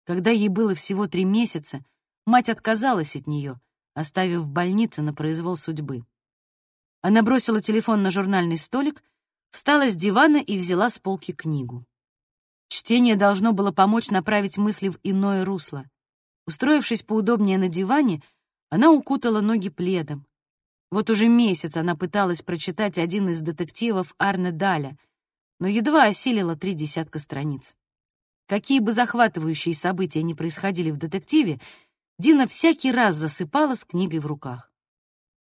Когда ей было всего три месяца, мать отказалась от нее, оставив в больнице на произвол судьбы. Она бросила телефон на журнальный столик, встала с дивана и взяла с полки книгу. Чтение должно было помочь направить мысли в иное русло. Устроившись поудобнее на диване, она укутала ноги пледом. Вот уже месяц она пыталась прочитать один из детективов Арне Даля, но едва осилила три десятка страниц. Какие бы захватывающие события ни происходили в детективе, Дина всякий раз засыпала с книгой в руках.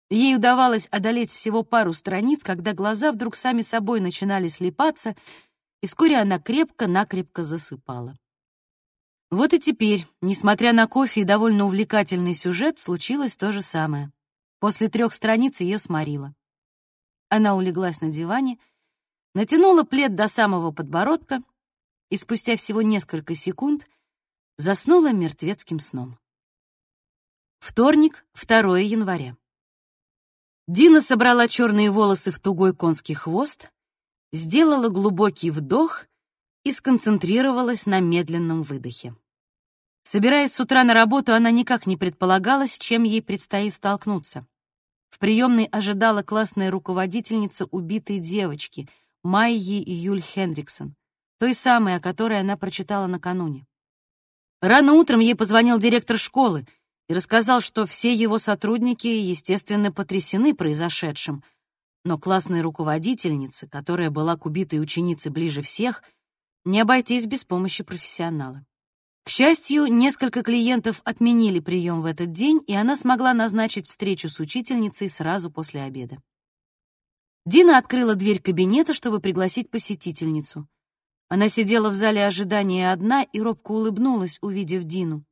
Ей удавалось одолеть всего пару страниц, когда глаза вдруг сами собой начинали слепаться, и вскоре она крепко-накрепко засыпала. Вот и теперь, несмотря на кофе и довольно увлекательный сюжет, случилось то же самое. После трех страниц ее сморило. Она улеглась на диване, натянула плед до самого подбородка и спустя всего несколько секунд заснула мертвецким сном. Вторник, 2 января. Дина собрала черные волосы в тугой конский хвост, сделала глубокий вдох и сконцентрировалась на медленном выдохе. Собираясь с утра на работу, она никак не предполагала, с чем ей предстоит столкнуться. В приемной ожидала классная руководительница убитой девочки, Майи Юль Хендриксон, той самой, о которой она прочитала накануне. Рано утром ей позвонил директор школы и рассказал, что все его сотрудники, естественно, потрясены произошедшим, но классной руководительнице, которая была к убитой ученице ближе всех, не обойтись без помощи профессионала. К счастью, несколько клиентов отменили прием в этот день, и она смогла назначить встречу с учительницей сразу после обеда. Дина открыла дверь кабинета, чтобы пригласить посетительницу. Она сидела в зале ожидания одна и робко улыбнулась, увидев Дину.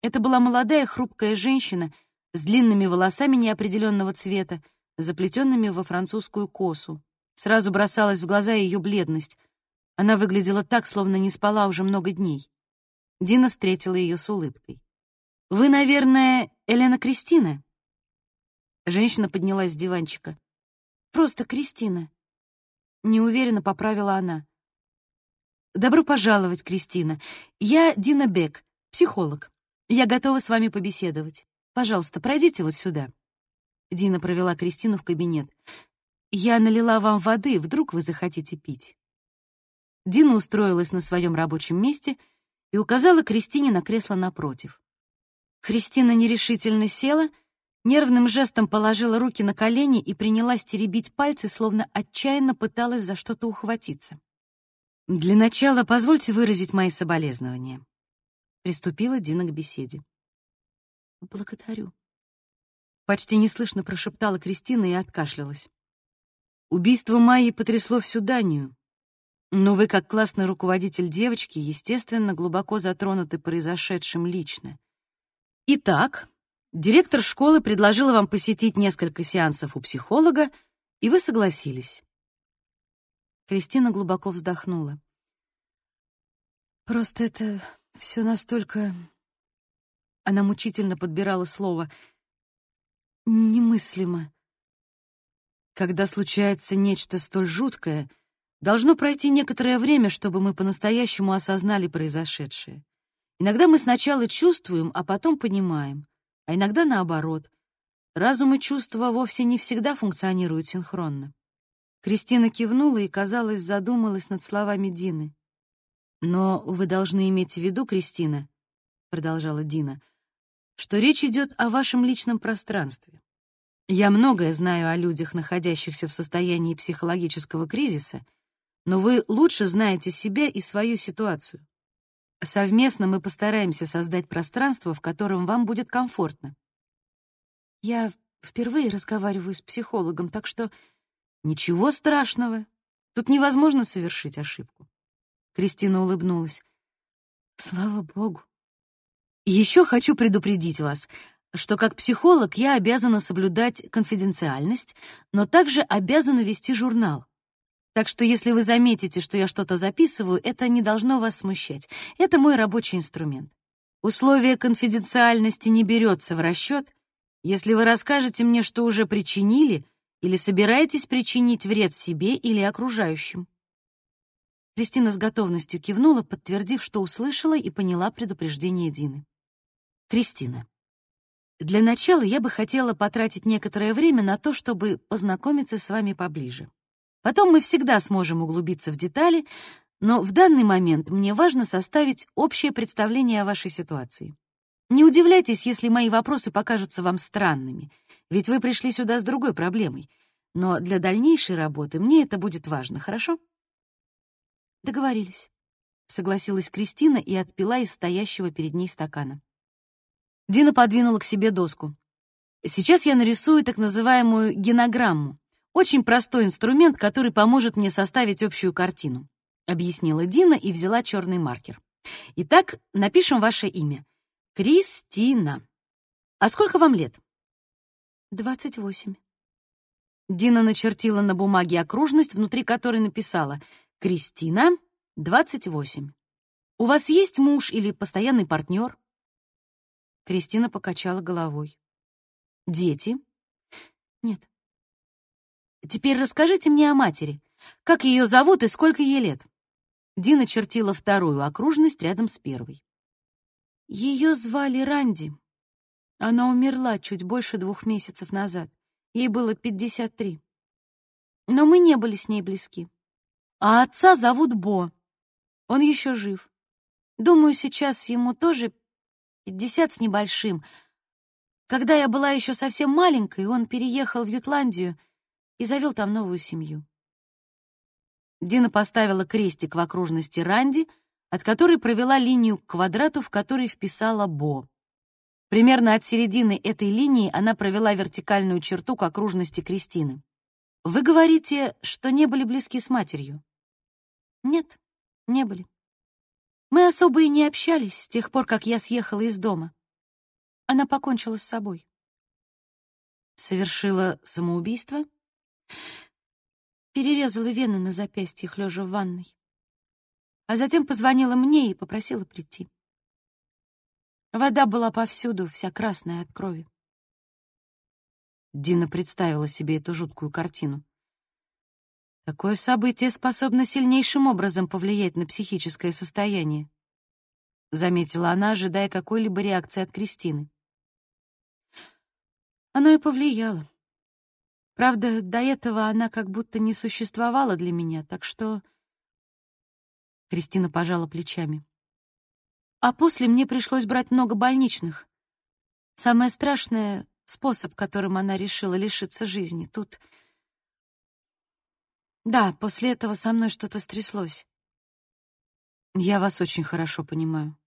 Это была молодая хрупкая женщина с длинными волосами неопределенного цвета, заплетенными во французскую косу. Сразу бросалась в глаза ее бледность. Она выглядела так, словно не спала уже много дней. Дина встретила ее с улыбкой. «Вы, наверное, Елена Кристина?» Женщина поднялась с диванчика. «Просто Кристина», — неуверенно поправила она. «Добро пожаловать, Кристина. Я Дина Бек, психолог. Я готова с вами побеседовать. Пожалуйста, пройдите вот сюда». Дина провела Кристину в кабинет. «Я налила вам воды, вдруг вы захотите пить». Дина устроилась на своем рабочем месте — и указала Кристине на кресло напротив. Кристина нерешительно села, нервным жестом положила руки на колени и принялась теребить пальцы, словно отчаянно пыталась за что-то ухватиться. «Для начала позвольте выразить мои соболезнования», — приступила Дина к беседе. «Благодарю», — почти неслышно прошептала Кристина и откашлялась. Убийство Майи потрясло всю Данию. Но вы, как классный руководитель девочки, естественно, глубоко затронуты произошедшим лично. Итак, директор школы предложила вам посетить несколько сеансов у психолога, и вы согласились. Кристина глубоко вздохнула. Просто это все настолько... Она мучительно подбирала слово. Немыслимо. Когда случается нечто столь жуткое, должно пройти некоторое время, чтобы мы по-настоящему осознали произошедшее. Иногда мы сначала чувствуем, а потом понимаем, а иногда наоборот. Разум и чувства вовсе не всегда функционируют синхронно. Кристина кивнула и, казалось, задумалась над словами Дины. «Но вы должны иметь в виду, Кристина», — продолжала Дина, «что речь идет о вашем личном пространстве. Я многое знаю о людях, находящихся в состоянии психологического кризиса, но вы лучше знаете себя и свою ситуацию. Совместно мы постараемся создать пространство, в котором вам будет комфортно. Я впервые разговариваю с психологом, так что Ничего страшного. Тут невозможно совершить ошибку. Кристина улыбнулась. Слава богу. еще хочу предупредить вас, что как психолог я обязана соблюдать конфиденциальность, но также обязана вести журнал. Так что если вы заметите, что я что-то записываю, это не должно вас смущать. Это мой рабочий инструмент. Условие конфиденциальности не берется в расчет, если вы расскажете мне, что уже причинили — или собираетесь причинить вред себе или окружающим?» Кристина с готовностью кивнула, подтвердив, что услышала и поняла предупреждение Дины. «Кристина, для начала я бы хотела потратить некоторое время на то, чтобы познакомиться с вами поближе. Потом мы всегда сможем углубиться в детали, но в данный момент мне важно составить общее представление о вашей ситуации. Не удивляйтесь, если мои вопросы покажутся вам странными, ведь вы пришли сюда с другой проблемой. Но для дальнейшей работы мне это будет важно, хорошо? Договорились, согласилась Кристина и отпила из стоящего перед ней стакана. Дина подвинула к себе доску. Сейчас я нарисую так называемую генограмму. Очень простой инструмент, который поможет мне составить общую картину, объяснила Дина и взяла черный маркер. Итак, напишем ваше имя. Кристина. А сколько вам лет? Двадцать восемь. Дина начертила на бумаге окружность, внутри которой написала «Кристина, 28. У вас есть муж или постоянный партнер?» Кристина покачала головой. «Дети?» «Нет». «Теперь расскажите мне о матери. Как ее зовут и сколько ей лет?» Дина чертила вторую окружность рядом с первой. Ее звали Ранди. Она умерла чуть больше двух месяцев назад. Ей было 53. Но мы не были с ней близки. А отца зовут Бо. Он еще жив. Думаю, сейчас ему тоже 50 с небольшим. Когда я была еще совсем маленькой, он переехал в Ютландию и завел там новую семью. Дина поставила крестик в окружности Ранди, от которой провела линию к квадрату, в который вписала Бо. Примерно от середины этой линии она провела вертикальную черту к окружности Кристины. Вы говорите, что не были близки с матерью? Нет, не были. Мы особо и не общались с тех пор, как я съехала из дома. Она покончила с собой. Совершила самоубийство? Перерезала вены на запястьях, лежа в ванной. А затем позвонила мне и попросила прийти. Вода была повсюду, вся красная от крови. Дина представила себе эту жуткую картину. Такое событие способно сильнейшим образом повлиять на психическое состояние, заметила она, ожидая какой-либо реакции от Кристины. Оно и повлияло. Правда, до этого она как будто не существовала для меня, так что... Кристина пожала плечами. А после мне пришлось брать много больничных. Самое страшное — способ, которым она решила лишиться жизни. Тут... Да, после этого со мной что-то стряслось. Я вас очень хорошо понимаю.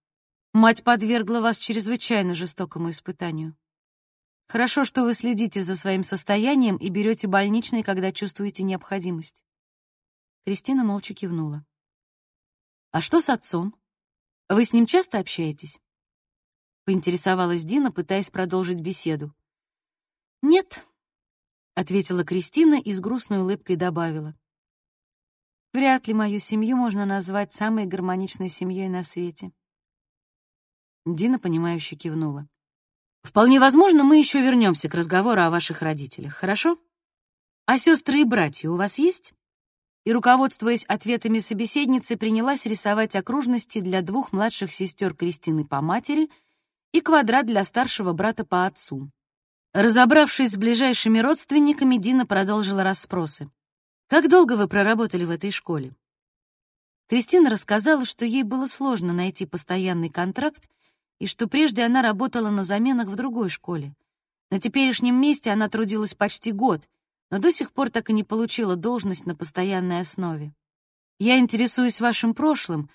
Мать подвергла вас чрезвычайно жестокому испытанию. Хорошо, что вы следите за своим состоянием и берете больничный, когда чувствуете необходимость. Кристина молча кивнула. «А что с отцом? Вы с ним часто общаетесь?» Поинтересовалась Дина, пытаясь продолжить беседу. «Нет», — ответила Кристина и с грустной улыбкой добавила. «Вряд ли мою семью можно назвать самой гармоничной семьей на свете». Дина, понимающе кивнула. «Вполне возможно, мы еще вернемся к разговору о ваших родителях, хорошо? А сестры и братья у вас есть?» И, руководствуясь ответами собеседницы, принялась рисовать окружности для двух младших сестер Кристины по матери и квадрат для старшего брата по отцу. Разобравшись с ближайшими родственниками, Дина продолжила расспросы. «Как долго вы проработали в этой школе?» Кристина рассказала, что ей было сложно найти постоянный контракт и что прежде она работала на заменах в другой школе. На теперешнем месте она трудилась почти год, но до сих пор так и не получила должность на постоянной основе. Я интересуюсь вашим прошлым,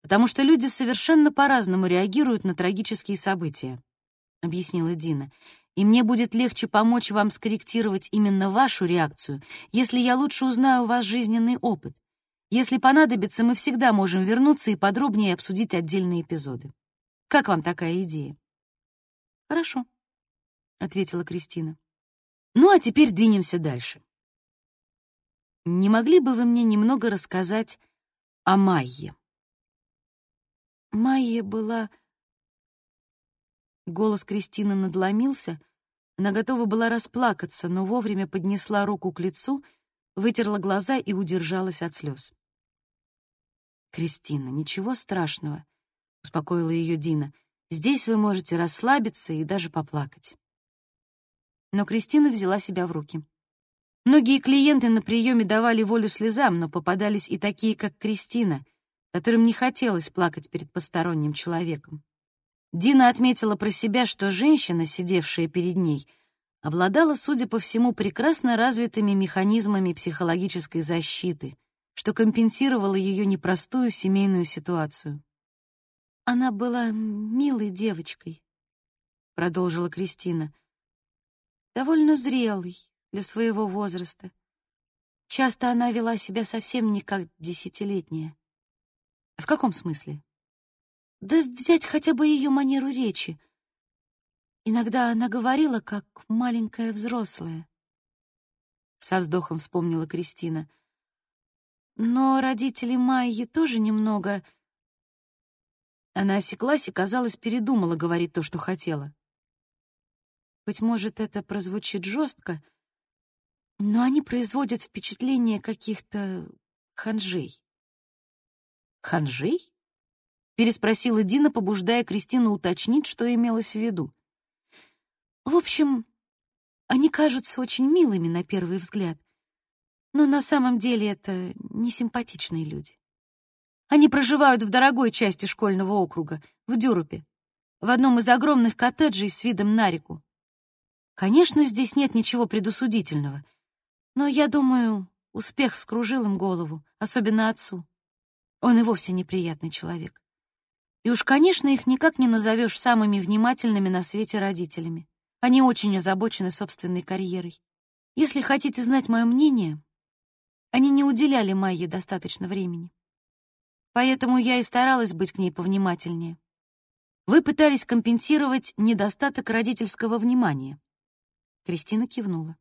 потому что люди совершенно по-разному реагируют на трагические события, объяснила Дина. И мне будет легче помочь вам скорректировать именно вашу реакцию, если я лучше узнаю у вас жизненный опыт. Если понадобится, мы всегда можем вернуться и подробнее обсудить отдельные эпизоды. Как вам такая идея? Хорошо, ответила Кристина. Ну а теперь двинемся дальше. Не могли бы вы мне немного рассказать о Майе? Майя была... Голос Кристины надломился. Она готова была расплакаться, но вовремя поднесла руку к лицу, вытерла глаза и удержалась от слез. «Кристина, ничего страшного успокоила ее Дина. Здесь вы можете расслабиться и даже поплакать. Но Кристина взяла себя в руки. Многие клиенты на приеме давали волю слезам, но попадались и такие, как Кристина, которым не хотелось плакать перед посторонним человеком. Дина отметила про себя, что женщина, сидевшая перед ней, обладала, судя по всему, прекрасно развитыми механизмами психологической защиты, что компенсировало ее непростую семейную ситуацию. Она была милой девочкой, продолжила Кристина. Довольно зрелой для своего возраста. Часто она вела себя совсем не как десятилетняя. В каком смысле? Да взять хотя бы ее манеру речи. Иногда она говорила, как маленькая взрослая. Со вздохом вспомнила Кристина. Но родители Майи тоже немного она осеклась и, казалось, передумала говорить то, что хотела. Быть может, это прозвучит жестко, но они производят впечатление каких-то ханжей. «Ханжей?» — переспросила Дина, побуждая Кристину уточнить, что имелось в виду. «В общем, они кажутся очень милыми на первый взгляд, но на самом деле это несимпатичные люди. Они проживают в дорогой части школьного округа, в Дюрупе, в одном из огромных коттеджей с видом на реку. Конечно, здесь нет ничего предусудительного, но, я думаю, успех вскружил им голову, особенно отцу. Он и вовсе неприятный человек. И уж, конечно, их никак не назовешь самыми внимательными на свете родителями. Они очень озабочены собственной карьерой. Если хотите знать мое мнение, они не уделяли Майе достаточно времени. Поэтому я и старалась быть к ней повнимательнее. Вы пытались компенсировать недостаток родительского внимания. Кристина кивнула.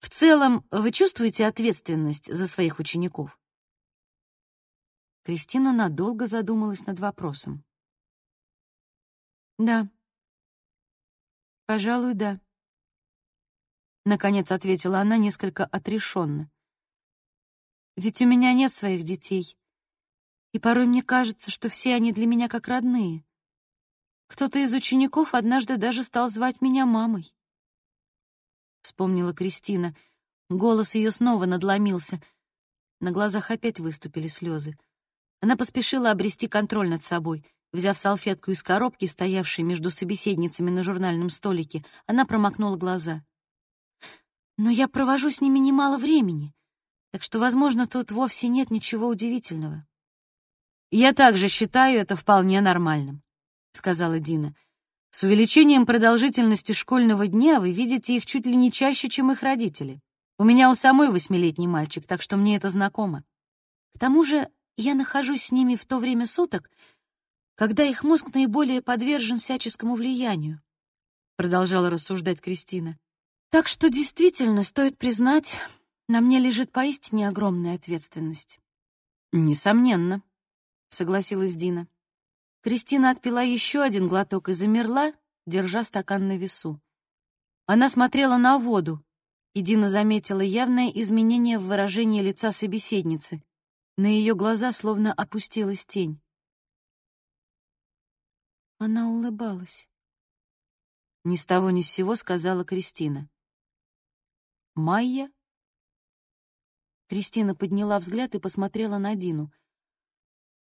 В целом, вы чувствуете ответственность за своих учеников? Кристина надолго задумалась над вопросом. Да. Пожалуй, да. Наконец ответила она несколько отрешенно. Ведь у меня нет своих детей и порой мне кажется, что все они для меня как родные. Кто-то из учеников однажды даже стал звать меня мамой. Вспомнила Кристина. Голос ее снова надломился. На глазах опять выступили слезы. Она поспешила обрести контроль над собой. Взяв салфетку из коробки, стоявшей между собеседницами на журнальном столике, она промокнула глаза. «Но я провожу с ними немало времени, так что, возможно, тут вовсе нет ничего удивительного». «Я также считаю это вполне нормальным», — сказала Дина. «С увеличением продолжительности школьного дня вы видите их чуть ли не чаще, чем их родители. У меня у самой восьмилетний мальчик, так что мне это знакомо. К тому же я нахожусь с ними в то время суток, когда их мозг наиболее подвержен всяческому влиянию, продолжала рассуждать Кристина. Так что действительно стоит признать, на мне лежит поистине огромная ответственность. Несомненно, согласилась Дина. Кристина отпила еще один глоток и замерла, держа стакан на весу. Она смотрела на воду, и Дина заметила явное изменение в выражении лица собеседницы. На ее глаза словно опустилась тень. Она улыбалась. Ни с того ни с сего сказала Кристина. «Майя?» Кристина подняла взгляд и посмотрела на Дину.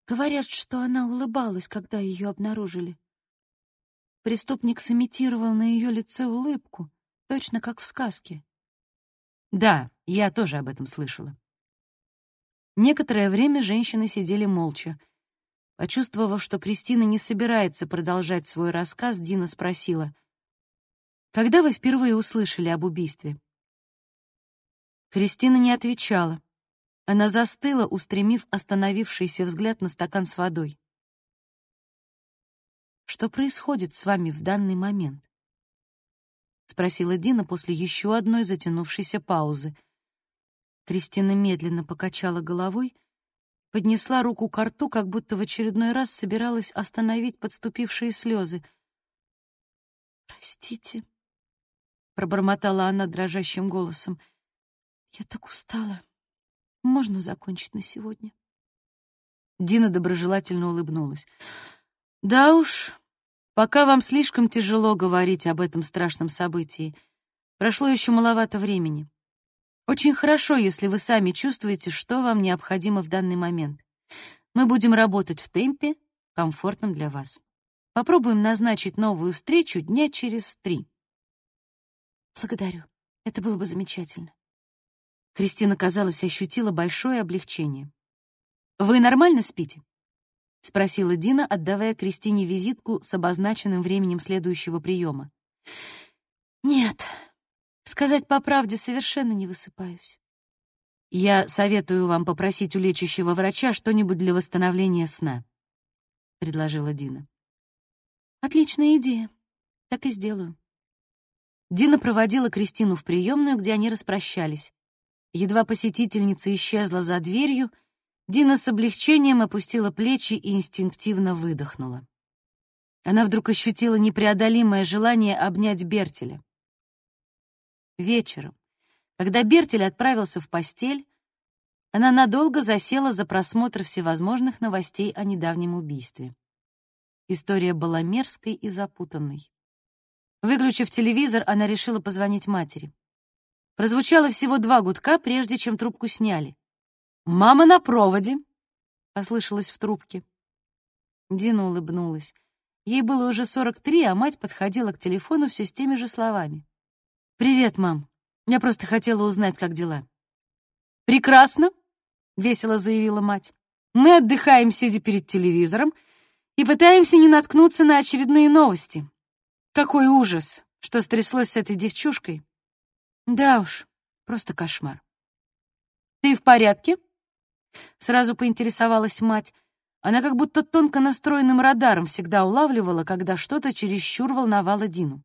Говорят, что она улыбалась, когда ее обнаружили. Преступник сымитировал на ее лице улыбку, точно как в сказке. Да, я тоже об этом слышала. Некоторое время женщины сидели молча. Почувствовав, что Кристина не собирается продолжать свой рассказ, Дина спросила, «Когда вы впервые услышали об убийстве?» Кристина не отвечала. Она застыла, устремив остановившийся взгляд на стакан с водой. «Что происходит с вами в данный момент?» — спросила Дина после еще одной затянувшейся паузы. Кристина медленно покачала головой, поднесла руку к рту, как будто в очередной раз собиралась остановить подступившие слезы. «Простите», — пробормотала она дрожащим голосом, — я так устала. Можно закончить на сегодня? Дина доброжелательно улыбнулась. Да уж, пока вам слишком тяжело говорить об этом страшном событии. Прошло еще маловато времени. Очень хорошо, если вы сами чувствуете, что вам необходимо в данный момент. Мы будем работать в темпе, комфортном для вас. Попробуем назначить новую встречу дня через три. Благодарю. Это было бы замечательно. Кристина, казалось, ощутила большое облегчение. «Вы нормально спите?» — спросила Дина, отдавая Кристине визитку с обозначенным временем следующего приема. «Нет, сказать по правде, совершенно не высыпаюсь». «Я советую вам попросить у лечащего врача что-нибудь для восстановления сна», — предложила Дина. «Отличная идея. Так и сделаю». Дина проводила Кристину в приемную, где они распрощались. Едва посетительница исчезла за дверью, Дина с облегчением опустила плечи и инстинктивно выдохнула. Она вдруг ощутила непреодолимое желание обнять Бертеля. Вечером, когда Бертель отправился в постель, она надолго засела за просмотр всевозможных новостей о недавнем убийстве. История была мерзкой и запутанной. Выключив телевизор, она решила позвонить матери. Прозвучало всего два гудка, прежде чем трубку сняли. «Мама на проводе!» — послышалось в трубке. Дина улыбнулась. Ей было уже 43, а мать подходила к телефону все с теми же словами. «Привет, мам. Я просто хотела узнать, как дела». «Прекрасно!» — весело заявила мать. «Мы отдыхаем, сидя перед телевизором, и пытаемся не наткнуться на очередные новости. Какой ужас, что стряслось с этой девчушкой. Да уж, просто кошмар. «Ты в порядке?» Сразу поинтересовалась мать. Она как будто тонко настроенным радаром всегда улавливала, когда что-то чересчур волновало Дину.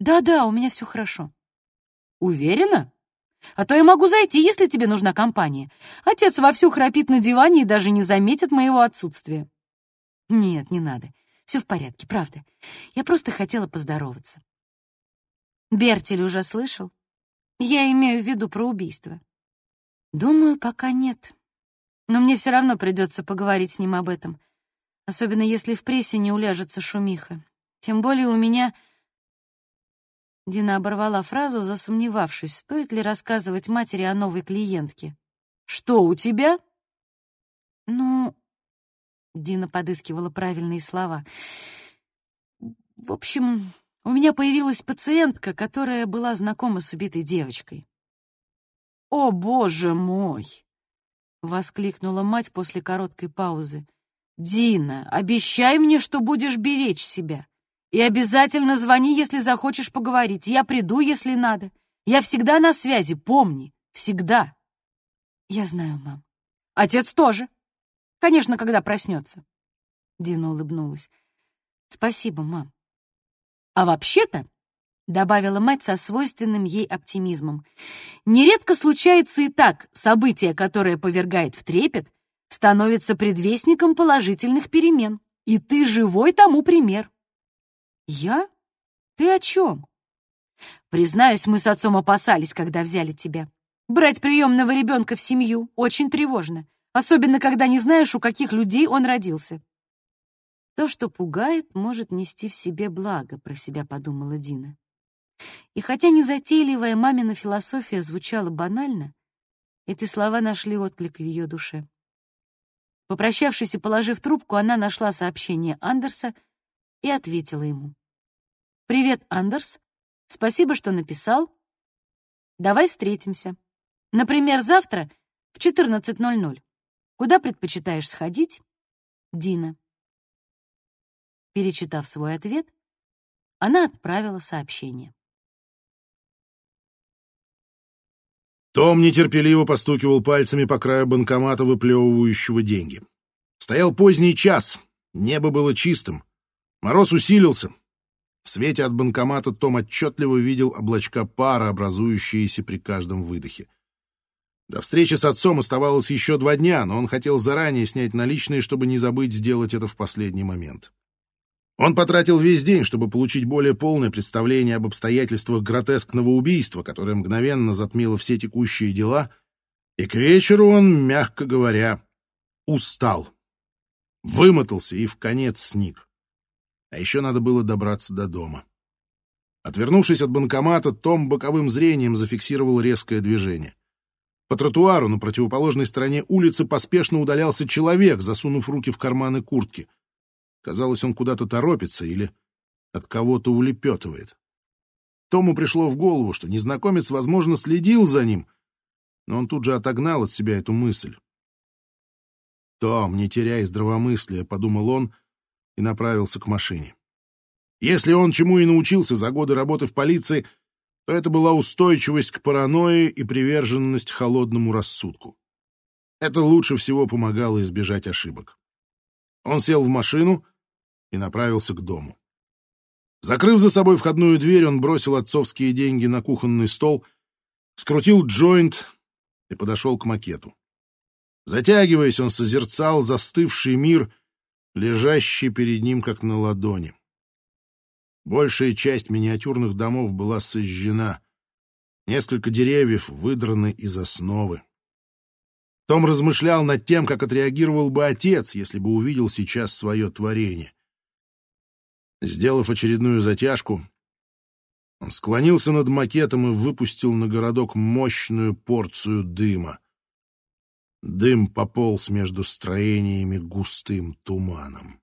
«Да-да, у меня все хорошо». «Уверена? А то я могу зайти, если тебе нужна компания. Отец вовсю храпит на диване и даже не заметит моего отсутствия». «Нет, не надо. Все в порядке, правда. Я просто хотела поздороваться». «Бертель уже слышал?» Я имею в виду про убийство. Думаю, пока нет. Но мне все равно придется поговорить с ним об этом. Особенно если в прессе не уляжется шумиха. Тем более у меня... Дина оборвала фразу, засомневавшись, стоит ли рассказывать матери о новой клиентке. «Что у тебя?» «Ну...» Дина подыскивала правильные слова. «В общем, у меня появилась пациентка, которая была знакома с убитой девочкой. «О, боже мой!» — воскликнула мать после короткой паузы. «Дина, обещай мне, что будешь беречь себя. И обязательно звони, если захочешь поговорить. Я приду, если надо. Я всегда на связи, помни, всегда». «Я знаю, мам». «Отец тоже. Конечно, когда проснется. Дина улыбнулась. Спасибо, мам. А вообще-то, добавила мать со свойственным ей оптимизмом, нередко случается и так, событие, которое повергает в трепет, становится предвестником положительных перемен. И ты живой тому пример. Я? Ты о чем? Признаюсь, мы с отцом опасались, когда взяли тебя. Брать приемного ребенка в семью очень тревожно, особенно когда не знаешь, у каких людей он родился. То, что пугает, может нести в себе благо, про себя подумала Дина. И хотя незатейливая мамина философия звучала банально, эти слова нашли отклик в ее душе. Попрощавшись и положив трубку, она нашла сообщение Андерса и ответила ему. «Привет, Андерс. Спасибо, что написал. Давай встретимся. Например, завтра в 14.00. Куда предпочитаешь сходить? Дина». Перечитав свой ответ, она отправила сообщение. Том нетерпеливо постукивал пальцами по краю банкомата, выплевывающего деньги. Стоял поздний час, небо было чистым. Мороз усилился. В свете от банкомата Том отчетливо видел облачка пара, образующиеся при каждом выдохе. До встречи с отцом оставалось еще два дня, но он хотел заранее снять наличные, чтобы не забыть сделать это в последний момент. Он потратил весь день, чтобы получить более полное представление об обстоятельствах гротескного убийства, которое мгновенно затмило все текущие дела, и к вечеру он, мягко говоря, устал. Вымотался и в конец сник. А еще надо было добраться до дома. Отвернувшись от банкомата, Том боковым зрением зафиксировал резкое движение. По тротуару на противоположной стороне улицы поспешно удалялся человек, засунув руки в карманы куртки — Казалось, он куда-то торопится или от кого-то улепетывает. Тому пришло в голову, что незнакомец, возможно, следил за ним, но он тут же отогнал от себя эту мысль. «Том, не теряй здравомыслия», — подумал он и направился к машине. Если он чему и научился за годы работы в полиции, то это была устойчивость к паранойи и приверженность холодному рассудку. Это лучше всего помогало избежать ошибок. Он сел в машину и направился к дому. Закрыв за собой входную дверь, он бросил отцовские деньги на кухонный стол, скрутил джойнт и подошел к макету. Затягиваясь, он созерцал застывший мир, лежащий перед ним как на ладони. Большая часть миниатюрных домов была сожжена. Несколько деревьев выдраны из основы. Том размышлял над тем, как отреагировал бы отец, если бы увидел сейчас свое творение. Сделав очередную затяжку, он склонился над макетом и выпустил на городок мощную порцию дыма. Дым пополз между строениями густым туманом.